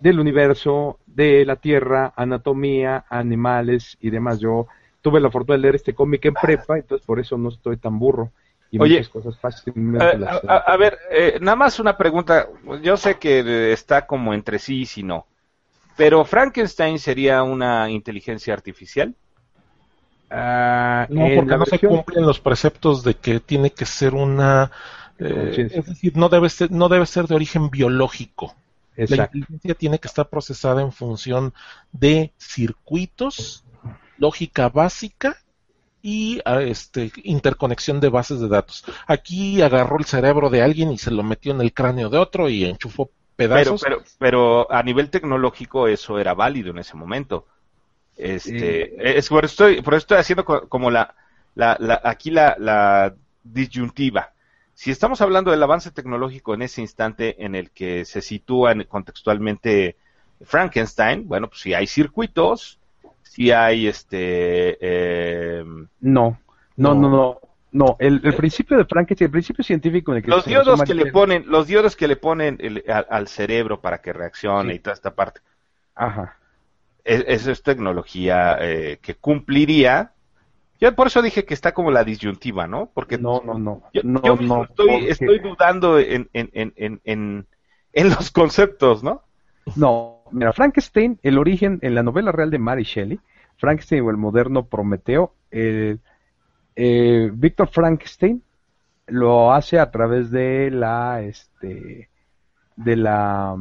del universo, de la Tierra, anatomía, animales y demás. Yo tuve la fortuna de leer este cómic en prepa, entonces por eso no estoy tan burro. Y Oye, muchas cosas fácilmente Eh, las... a, a ver, eh, nada más una pregunta. Yo sé que está como entre sí y si no. Pero Frankenstein sería una inteligencia artificial. Ah, No, porque no se cumplen los preceptos de que tiene que ser una... eh, es decir, no debe, ser, no debe ser de origen biológico. La inteligencia tiene que estar procesada en función de circuitos, lógica básica y ah, este, interconexión de bases de datos. Aquí agarró el cerebro de alguien y se lo metió en el cráneo de otro y enchufó pedazos. pero, pero a nivel tecnológico eso era válido en ese momento. Este, es por eso estoy, por estoy haciendo co- como la, la, la- aquí la, la disyuntiva. Si estamos hablando del avance tecnológico en ese instante en el que se sitúa en- contextualmente Frankenstein, bueno, pues si hay circuitos, si hay este, eh, No, no, No. no, no. El, el principio de Frankenstein, el principio científico en el que Los se diodos que le ponen, los diodos que le ponen el- al, al cerebro para que reaccione Sí. y toda esta parte. Ajá. Es- Esa es tecnología eh, que cumpliría. Yo por eso dije que está como la disyuntiva, ¿no? Porque No, no, no. yo, no, yo mismo no, estoy, porque- estoy dudando en, en, en, en, en, en los conceptos, ¿no? No, mira, Frankenstein, el origen en la novela real de Mary Shelley, Frankenstein o el moderno Prometeo, el, eh, Víctor Frankenstein lo hace a través de la, este, de la,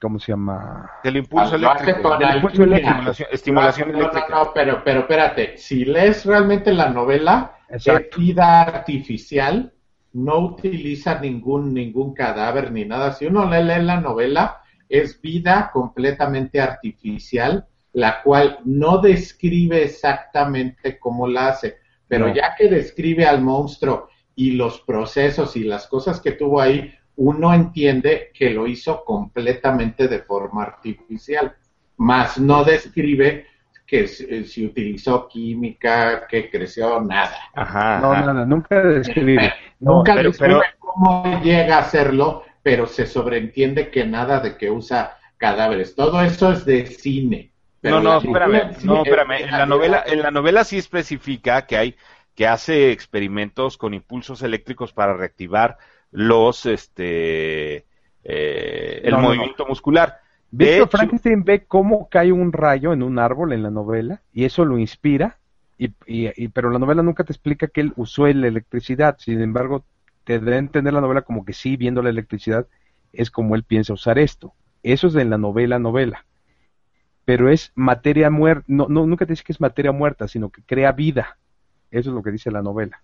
¿cómo se llama? Del impulso Lo hace eléctrico. con Del la impulso alquimia. eléctrico, estimulación No, no, eléctrica. No, no, pero, pero espérate, si lees realmente la novela, Exacto. es vida artificial, no utiliza ningún, ningún cadáver ni nada. Si uno lee, lee la novela, es vida completamente artificial, la cual no describe exactamente cómo la hace, pero No. ya que describe al monstruo y los procesos y las cosas que tuvo ahí, uno entiende que lo hizo completamente de forma artificial, más no describe que se, se utilizó química, que creció, nada. Ajá. No, ajá. nada, nunca describe. No, Nunca pero- describe pero- cómo llega a hacerlo, pero se sobreentiende que nada de que usa cadáveres. Todo eso es de cine. Pero No, no, espérame, sí no, es- espérame. En la novela, en la novela sí especifica que hay, que hace experimentos con impulsos eléctricos para reactivar los, este, eh, el No, no, no. movimiento muscular. De hecho- Frankenstein ve cómo cae un rayo en un árbol en la novela y eso lo inspira, y, y- y- pero la novela nunca te explica que él usó la electricidad, sin embargo te da a entender la novela como que sí, viendo la electricidad, es como él piensa usar esto. Eso es de la novela novela. Pero es materia muerta, no, no, nunca te dice que es materia muerta, sino que crea vida. Eso es lo que dice la novela.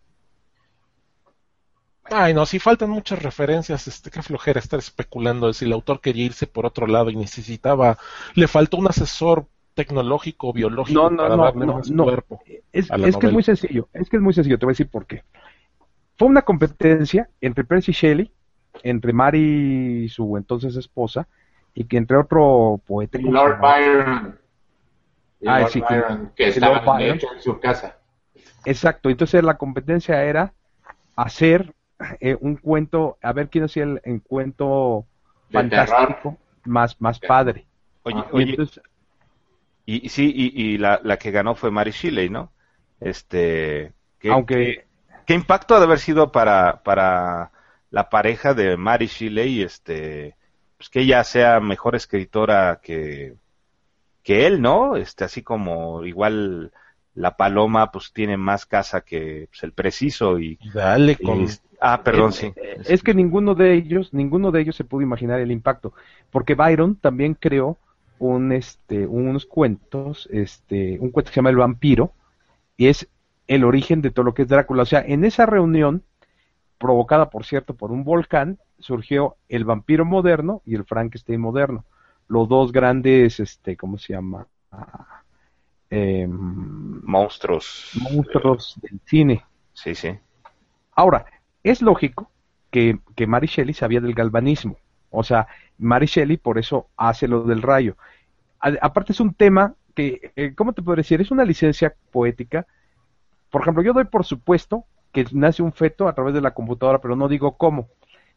Ay, no, si faltan muchas referencias, este, qué flojera estar especulando de si el autor quería irse por otro lado y necesitaba, le faltó un asesor tecnológico, biológico No, no, para no, darle no, más no. cuerpo. Es, a la es que es muy sencillo, es que es muy sencillo, te voy a decir por qué. Fue una competencia entre Percy Shelley, entre Mary y su entonces esposa, y que entre otro poeta. Y ¿cómo Lord? Byron. Ah, Lord sí, que- Byron, que estaba Lord de Byron. hecho en su casa. Exacto, entonces la competencia era hacer eh, un cuento, a ver quién hacía el, el cuento De fantástico más, más padre. Oye, Ah, Y oye, entonces, y, y sí, y, y la, la que ganó fue Mary Shelley, ¿no? Este, que- aunque ¿Qué impacto ha de haber sido para, para la pareja de Mary Shelley, este, pues que ella sea mejor escritora que, que él, ¿no? Este, así como igual la paloma, pues tiene más casa que pues, el preciso y, dale y- con... ah, perdón, es, sí. es que ninguno de ellos, ninguno de ellos se pudo imaginar el impacto, porque Byron también creó un, este, unos cuentos, este, un cuento que se llama El vampiro, y es el origen de todo lo que es Drácula. O sea, en esa reunión, provocada por cierto por un volcán, surgió el vampiro moderno y el Frankenstein moderno, los dos grandes, este, ¿cómo se llama? Em, Monstruos. monstruos del cine. Sí, sí. Ahora, es lógico que, que Mary Shelley sabía del galvanismo. O sea, Mary Shelley por eso hace lo del rayo. A- aparte es un tema que, eh, ¿cómo te puedo decir? Es una licencia poética. Por ejemplo, yo doy por supuesto que nace un feto a través de la computadora, pero no digo cómo.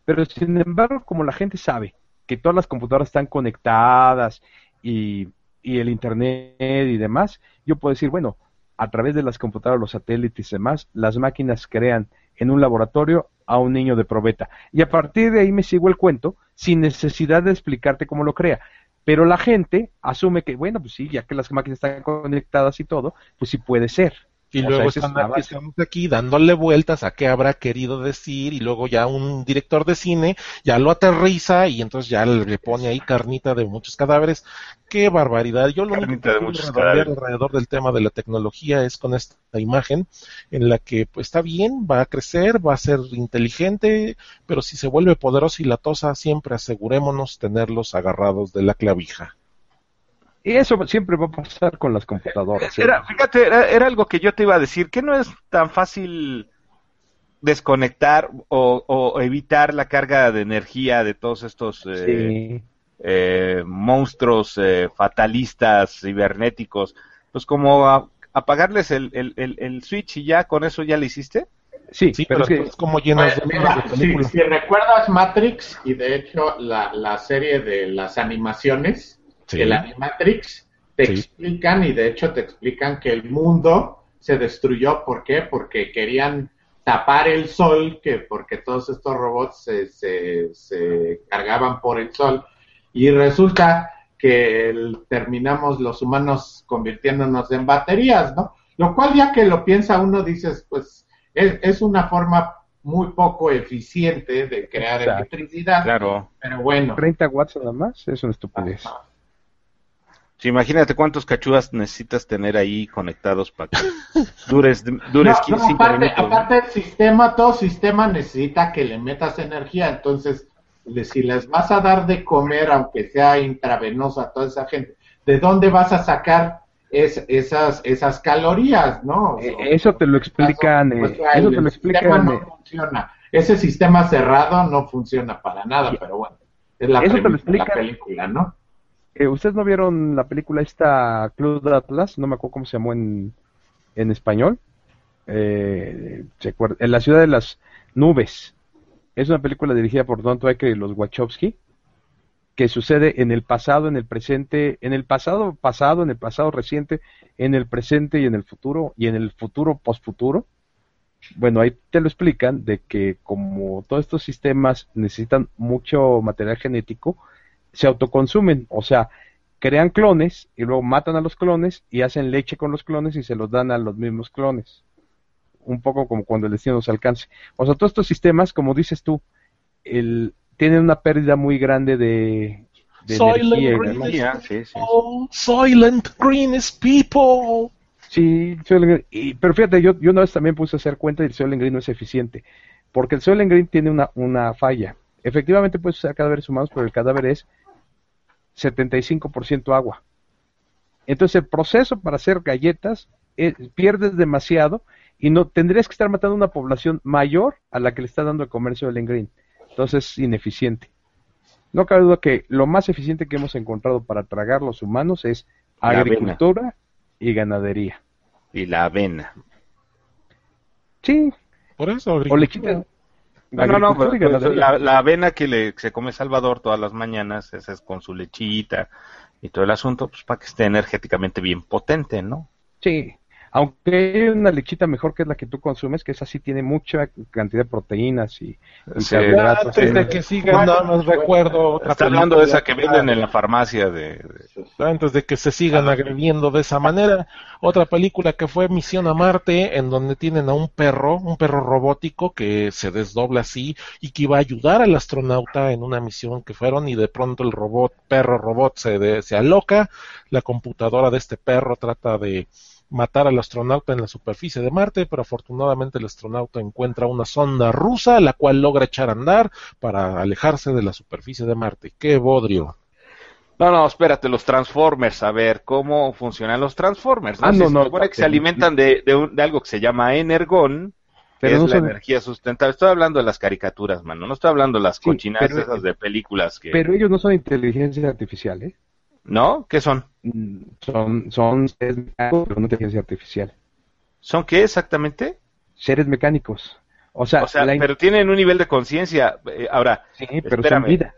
Pero sin embargo, como la gente sabe que todas las computadoras están conectadas y, el internet y demás, yo puedo decir, bueno, a través de las computadoras, los satélites y demás, las máquinas crean en un laboratorio a un niño de probeta. Y a partir de ahí me sigo el cuento sin necesidad de explicarte cómo lo crea. Pero la gente asume que, bueno, pues sí, ya que las máquinas están conectadas y todo, pues sí puede ser. Y O luego sea, esa es están- estamos aquí dándole vueltas a qué habrá querido decir y luego ya un director de cine ya lo aterriza y entonces ya le pone ahí carnita de muchos cadáveres. ¡Qué barbaridad! Yo lo único que alrededor del tema de la tecnología es con esta imagen en la que pues, está bien, va a crecer, va a ser inteligente, pero si se vuelve poderosa y latosa, siempre asegurémonos tenerlos agarrados de la clavija. Y eso siempre va a pasar con las computadoras. ¿eh? Era, fíjate, era, era algo que yo te iba a decir, que no es tan fácil desconectar o, o evitar la carga de energía de todos estos eh, Sí. eh, monstruos eh, fatalistas, cibernéticos, pues como a- apagarles el, el, el, el switch y ya con eso ya le hiciste. Sí, Sí, pero pero, es que es como llenas de Pues, mira, de si, si recuerdas Matrix y de hecho la, la serie de las animaciones, Sí. el Animatrix, te Sí. explican y de hecho te explican que el mundo se destruyó. ¿Por qué? Porque querían tapar el sol, que porque todos estos robots se, se, se cargaban por el sol y resulta que el- terminamos los humanos convirtiéndonos en baterías, ¿no? Lo cual ya que lo piensa uno dices, pues es, es una forma muy poco eficiente de crear Exacto. electricidad, Claro. pero bueno. 30 watts nada más es una estupidez. Ajá. Sí, imagínate cuántos cachudas necesitas tener ahí conectados para que dures, dures No, no, 15 aparte, minutos. aparte el sistema, todo sistema necesita que le metas energía, entonces si les vas a dar de comer, aunque sea intravenoso a toda esa gente, ¿de dónde vas a sacar es- esas, esas calorías, no? Eh, eso te lo explican, eh, sea, eso el te lo sistema explican, no eh, funciona. Ese sistema cerrado no funciona para nada, pero bueno, es la, Eso te lo la película, ¿no? Eh, ¿Ustedes no vieron la película esta Club de Atlas? No me acuerdo cómo se llamó en, en español. Eh. En la ciudad de las nubes. Es una película dirigida por Don Twyker y los Wachowski que sucede en el pasado, en el presente, en el pasado pasado, en el pasado reciente, en el presente y en el futuro y en el futuro postfuturo. Bueno, ahí te lo explican de que como todos estos sistemas necesitan mucho material genético, se autoconsumen, o sea, crean clones y luego matan a los clones y hacen leche con los clones y se los dan a los mismos clones. Un poco como cuando el destino nos alcance. O sea, todos estos sistemas, como dices tú, el, tienen una pérdida muy grande de, de Soylent energía Green. Sí, sí, sí. Soylent Green is people. Sí, Soylent Green. Y, pero fíjate, yo, yo una vez también puse a hacer cuenta y el Soylent Green no es eficiente. Porque el Soylent Green tiene una, una falla. Efectivamente puedes usar cadáveres humanos, pero el cadáver es 75% agua. Entonces el proceso para hacer galletas eh, pierdes demasiado y no tendrías que estar matando una población mayor a la que le está dando el comercio del Green. Entonces es ineficiente. No cabe duda que lo más eficiente que hemos encontrado para tragar los humanos es La avena. agricultura y ganadería. Y la avena. Sí, Por eso, o le quitan No, no, no, pero, ganadería. la, la avena que le, se come Salvador todas las mañanas, esa es con su lechita y todo el asunto, pues para que esté energéticamente bien potente, ¿no? Sí, aunque hay una lechita mejor que es la que tú consumes, que esa sí tiene mucha cantidad de proteínas y, y Sí. carbohidratos. Antes de que sigan, nada más recuerdo otra Está hablando de esa que venden en la farmacia de... de- antes de que se sigan agrediendo de esa manera. Otra película que fue Misión a Marte, en donde tienen a un perro, un perro robótico que se desdobla así y que iba a ayudar al astronauta en una misión que fueron y de pronto el robot, perro robot se, de- se aloca, la computadora de este perro trata de matar al astronauta en la superficie de Marte, pero afortunadamente el astronauta encuentra una sonda rusa, la cual logra echar a andar para alejarse de la superficie de Marte. ¡Qué bodrio! No, no, espérate, los Transformers, a ver, ¿cómo funcionan los Transformers? Ah, Se no, no, se alimentan de, de, un- de algo que se llama energón, que Pero es no la son- energía sustentable. Estoy hablando de las caricaturas, mano, no estoy hablando de las Sí, cochinadas pero- esas de películas que... Pero ellos no son inteligencia artificial, ¿eh? ¿No? ¿Qué son? Son, son seres mecánicos, pero no inteligencia artificial. ¿Son qué exactamente? Seres mecánicos. O sea, O sea, la in- pero tienen un nivel de conciencia. Eh, ahora, sí, pero espérame. son vida.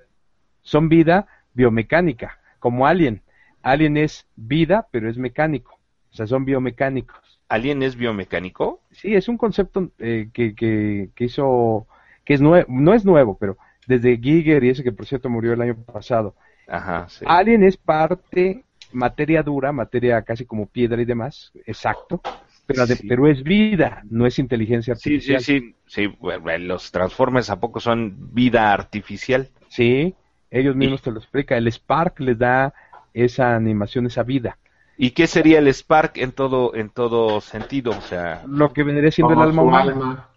Son vida biomecánica, como Alien. Alien es vida, pero es mecánico. O sea, son biomecánicos. ¿Alien es biomecánico? Sí, es un concepto eh, que, que, que hizo, que es nuevo, no es nuevo, pero desde Giger y ese que por cierto murió el año pasado. Ajá, sí. Alien es parte materia dura, materia casi como piedra y demás, exacto, pero, de- Sí. pero es vida, no es inteligencia Sí, sí, artificial. sí, sí. bueno, los Transformers a poco son vida artificial. Sí, ellos mismos te lo explican. El Spark les da esa animación, esa vida. ¿Y qué sería el Spark en todo en todo sentido? O sea, Lo que vendría siendo el alma humana, alma.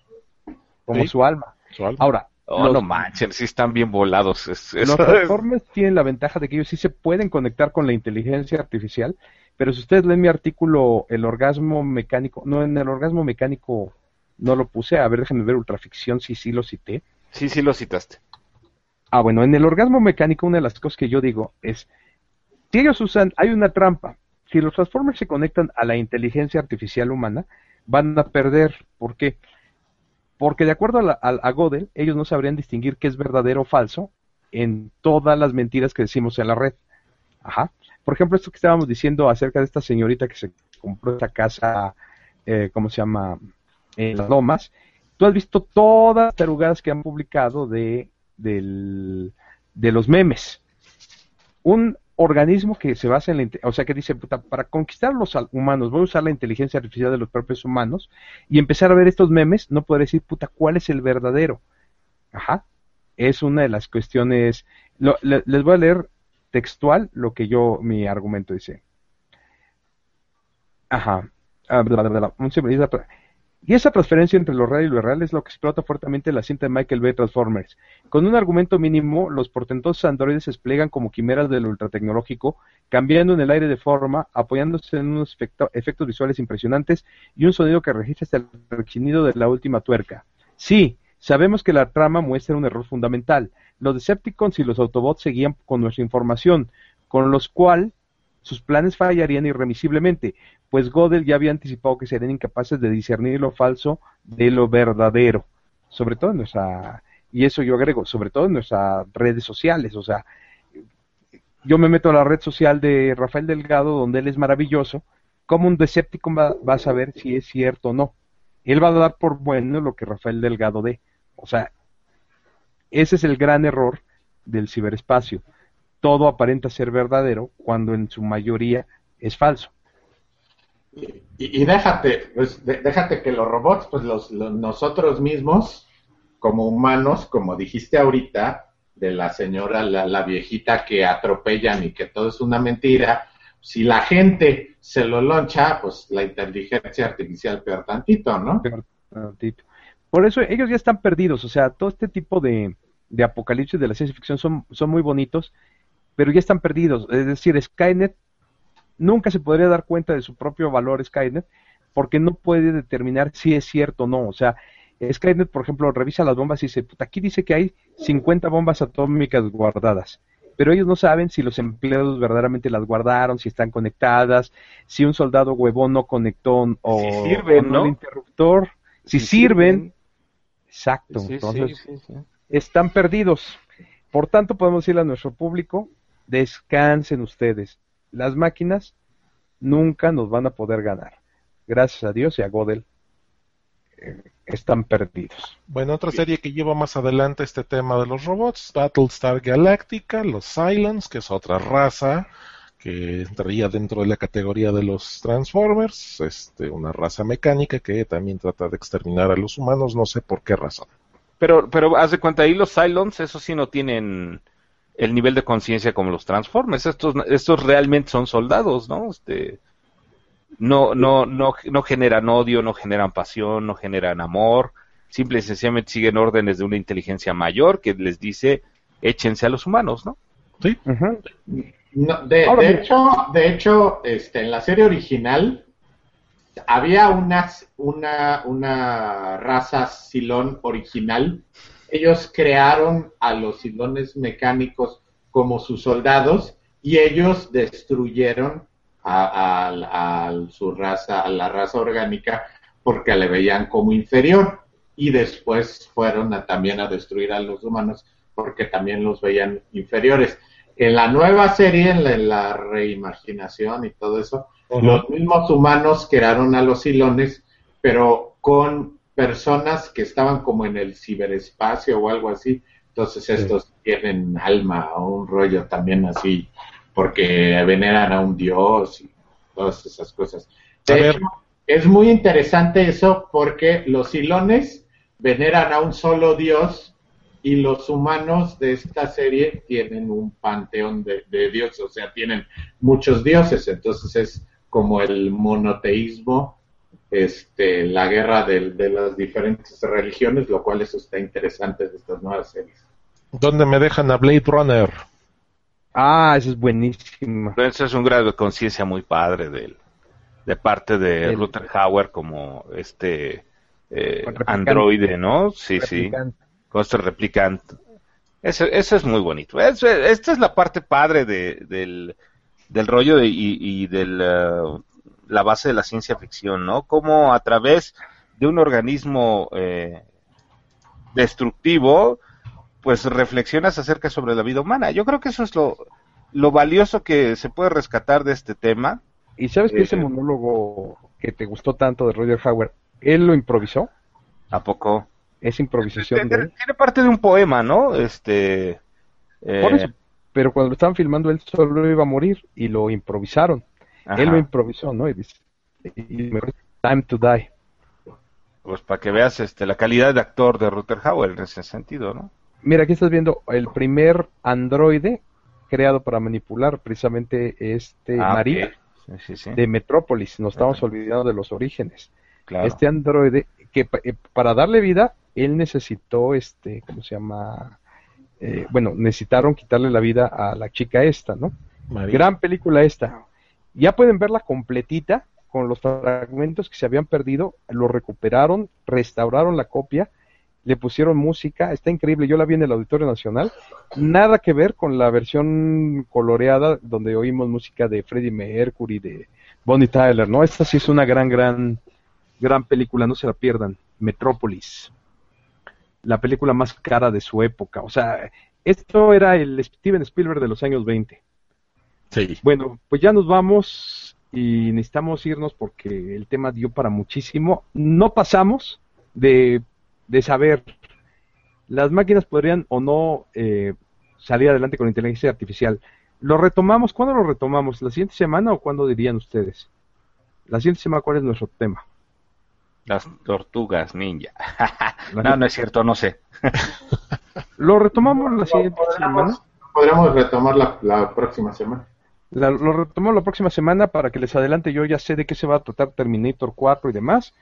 como Sí. su alma. Su alma. Ahora, oh, los, no manchen, sí están bien volados. Es- es- los Transformers tienen la ventaja de que ellos sí se pueden conectar con la inteligencia artificial, pero si ustedes leen mi artículo, el orgasmo mecánico, no, en el orgasmo mecánico no lo puse, a ver, déjenme ver ultraficción, sí, sí lo cité. Sí, sí lo citaste. Ah, bueno, en el orgasmo mecánico una de las cosas que yo digo es, si ellos usan, hay una trampa, si los Transformers se conectan a la inteligencia artificial humana, van a perder, ¿por qué? Porque de acuerdo a, la- Gödel, ellos no sabrían distinguir qué es verdadero o falso en todas las mentiras que decimos en la red. Ajá. Por ejemplo, esto que estábamos diciendo acerca de esta señorita que se compró esta casa, eh, ¿cómo se llama? En las lomas. Tú has visto todas las tarugadas que han publicado de, del- de los memes. Un organismo que se basa en la, o sea, que dice, puta, para conquistar a los humanos, voy a usar la inteligencia artificial de los propios humanos y empezar a ver estos memes, no podré decir, puta, ¿cuál es el verdadero? Ajá. Es una de las cuestiones. lo- le- les voy a leer textual lo que yo, mi argumento dice. Ajá. Ah, bla, bla, bla, y esa- transferencia entre lo real y lo irreal es lo que explota fuertemente la cinta de Michael Bay Transformers. Con un argumento mínimo, los portentosos androides se desplegan como quimeras del ultratecnológico, cambiando en el aire de forma, apoyándose en unos efecto- efectos visuales impresionantes y un sonido que registra hasta el rechinido de la última tuerca. Sí, sabemos que la trama muestra un error fundamental. Los Decepticons y los Autobots seguían con nuestra información, con los cual sus planes fallarían irremisiblemente, pues Gödel ya había anticipado que serían incapaces de discernir lo falso de lo verdadero, sobre todo en nuestra, y eso yo agrego, sobre todo en nuestras redes sociales, o sea, yo me meto a la red social de Rafael Delgado, donde él es maravilloso, como un Decepticon va, va a saber si es cierto o no. Él va a dar por bueno lo que Rafael Delgado dé. O sea, ese es el gran error del ciberespacio. Todo aparenta ser verdadero cuando en su mayoría es falso. Y, déjate, pues, déjate que los robots, pues los, los- nosotros mismos, como humanos, como dijiste ahorita, de la señora, la, la viejita que atropellan y que todo es una mentira, si la gente se lo loncha, pues la inteligencia artificial peor tantito, ¿no? Peor tantito. Por eso ellos ya están perdidos, o sea, todo este tipo de, de apocalipsis de la ciencia ficción son, son muy bonitos, pero ya están perdidos. Es decir, Skynet nunca se podría dar cuenta de su propio valor Skynet porque no puede determinar si es cierto o no. O sea, Skynet, por ejemplo, revisa las bombas y dice, puta, aquí dice que hay 50 bombas atómicas guardadas, pero ellos no saben si los empleados verdaderamente las guardaron, si están conectadas, si un soldado huevón no conectó o, Si sirven, o ¿no? el interruptor, si, Si sirven, sirven. exacto, sí, entonces sí, sí. están perdidos. Por tanto, podemos decirle a nuestro público, descansen ustedes. Las máquinas nunca nos van a poder ganar. Gracias a Dios y a Godel eh, están perdidos. Bueno, otra serie que lleva más adelante este tema de los robots, Battlestar Galactica, los Cylons, que es otra raza que entraría dentro de la categoría de los Transformers, este, una raza mecánica que también trata de exterminar a los humanos, no sé por qué razón. Pero, pero haz de cuenta, ahí los Cylons, eso sí no tienen el nivel de conciencia como los Transformers. Estos, estos realmente son soldados, ¿no? Este, no, no, no, no generan odio, no generan pasión, no generan amor. Simple y sencillamente siguen órdenes de una inteligencia mayor que les dice échense a los humanos, ¿no? ¿Sí? No, de, de hecho, de hecho, este, en la serie original había unas, una, una raza silón original. Ellos crearon a los silones mecánicos como sus soldados y ellos destruyeron a, a- a su raza, a la raza orgánica, porque le veían como inferior. Y después fueron a- también a destruir a los humanos porque también los veían inferiores. En la nueva serie, en la, en la reimaginación y todo eso, los mismos humanos crearon a los silones, pero con personas que estaban como en el ciberespacio o algo así. Entonces estos tienen alma o un rollo también así, porque veneran a un dios y todas esas cosas. De hecho, es muy interesante eso porque los silones veneran a un solo dios y los humanos de esta serie tienen un panteón de, de dioses, o sea, tienen muchos dioses, entonces es como el monoteísmo, este, la guerra del- de, las diferentes religiones, lo cual eso está interesante de estas nuevas series. ¿Dónde me dejan a Blade Runner? Ah, eso es buenísimo. Entonces es un grado de conciencia muy padre del, de parte de El- Ruther Hauer como este eh, androide, ¿no? Sí, sí. Con este replicante. Ese, ese es muy bonito. Esta es la parte padre de, del, del rollo de- y, y de la, la base de la ciencia ficción, ¿no? Cómo a través de un organismo eh, destructivo, pues reflexionas acerca sobre la vida humana. Yo creo que eso es lo, lo valioso que se puede rescatar de este tema. ¿Y sabes que ese Eh, monólogo que te gustó tanto de Roger Hauer, él lo improvisó? ¿A poco? Es improvisación Tiene, parte de un poema, ¿no? Este. eh, Por eso. Pero cuando lo estaban filmando, él solo iba a morir y lo improvisaron. Ajá. Él lo improvisó, ¿no? Y dice, y me- Time to Die. Pues para que veas este, la calidad de actor de Rutger Hauer en ese sentido, ¿no? Mira, aquí estás viendo el primer androide creado para manipular precisamente este Ah, María ok. Sí, sí, sí. de Metrópolis. Nos estamos olvidando de los orígenes. claro. Este androide que eh, para darle vida él necesitó este, ¿cómo se llama? Eh, bueno, necesitaron quitarle la vida a la chica esta, ¿no? María. Gran película esta. Ya pueden verla completita con los fragmentos que se habían perdido, lo recuperaron, restauraron la copia, le pusieron música, está increíble, yo la vi en el Auditorio Nacional, nada que ver con la versión coloreada donde oímos música de Freddie Mercury, de Bonnie Tyler, ¿no? Esta sí es una gran, gran, gran película, no se la pierdan, Metrópolis, la película más cara de su época, o sea, esto era el Steven Spielberg de los años 20. Sí. Bueno, pues ya nos vamos y necesitamos irnos porque el tema dio para muchísimo. No pasamos de, de saber, las máquinas podrían o no eh, salir adelante con inteligencia artificial. ¿Lo retomamos? ¿Cuándo lo retomamos? ¿La siguiente semana o cuándo dirían ustedes? La siguiente semana, ¿cuál es nuestro tema? Las tortugas ninja. No, no es cierto, no sé. ¿Lo retomamos la siguiente semana? Podríamos, podríamos retomar la, la próxima semana. La- lo retomamos la próxima semana para que les adelante. Yo ya sé de qué se va a tratar Terminator 4 y demás.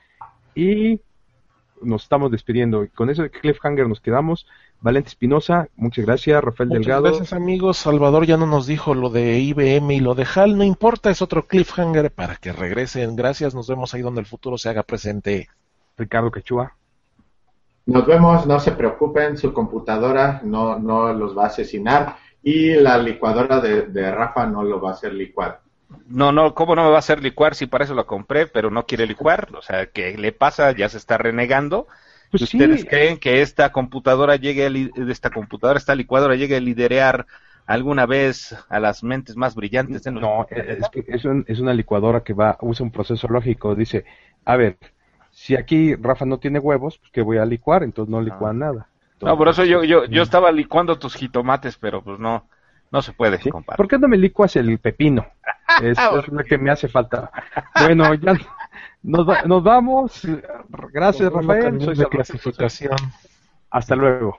Y nos estamos despidiendo. Y con eso de Cliffhanger nos quedamos. Valente Espinosa, muchas gracias. Rafael Muchas Delgado. gracias amigos. Salvador ya no nos dijo lo de IBM y lo de HAL. No importa, es otro cliffhanger para que regresen. Gracias, nos vemos ahí donde el futuro se haga presente. Ricardo Quechua. Nos vemos, no se preocupen, su computadora no, no los va a asesinar y la licuadora de, de Rafa no lo va a hacer licuar. No, no, ¿cómo no me va a hacer licuar si para eso la compré, pero no quiere licuar? O sea, ¿qué le pasa? Ya se está renegando. Pues ¿Y sí, ¿Ustedes creen que esta computadora llegue, a esta computadora, esta licuadora llegue a liderear alguna vez a las mentes más brillantes de no, es, que es, un- es una licuadora que va, usa un proceso lógico. Dice, a ver, si aquí Rafa no tiene huevos, pues que voy a licuar, entonces no licúa nada. No, por eso yo, yo, yo estaba licuando tus jitomates, pero pues no, no se puede, ¿Sí? compadre. ¿Por qué no me licuas el pepino? Es, es lo que me hace falta. Bueno, ya nos, va- nos vamos. Gracias, Rafael. Soy de clasificación. Hasta luego.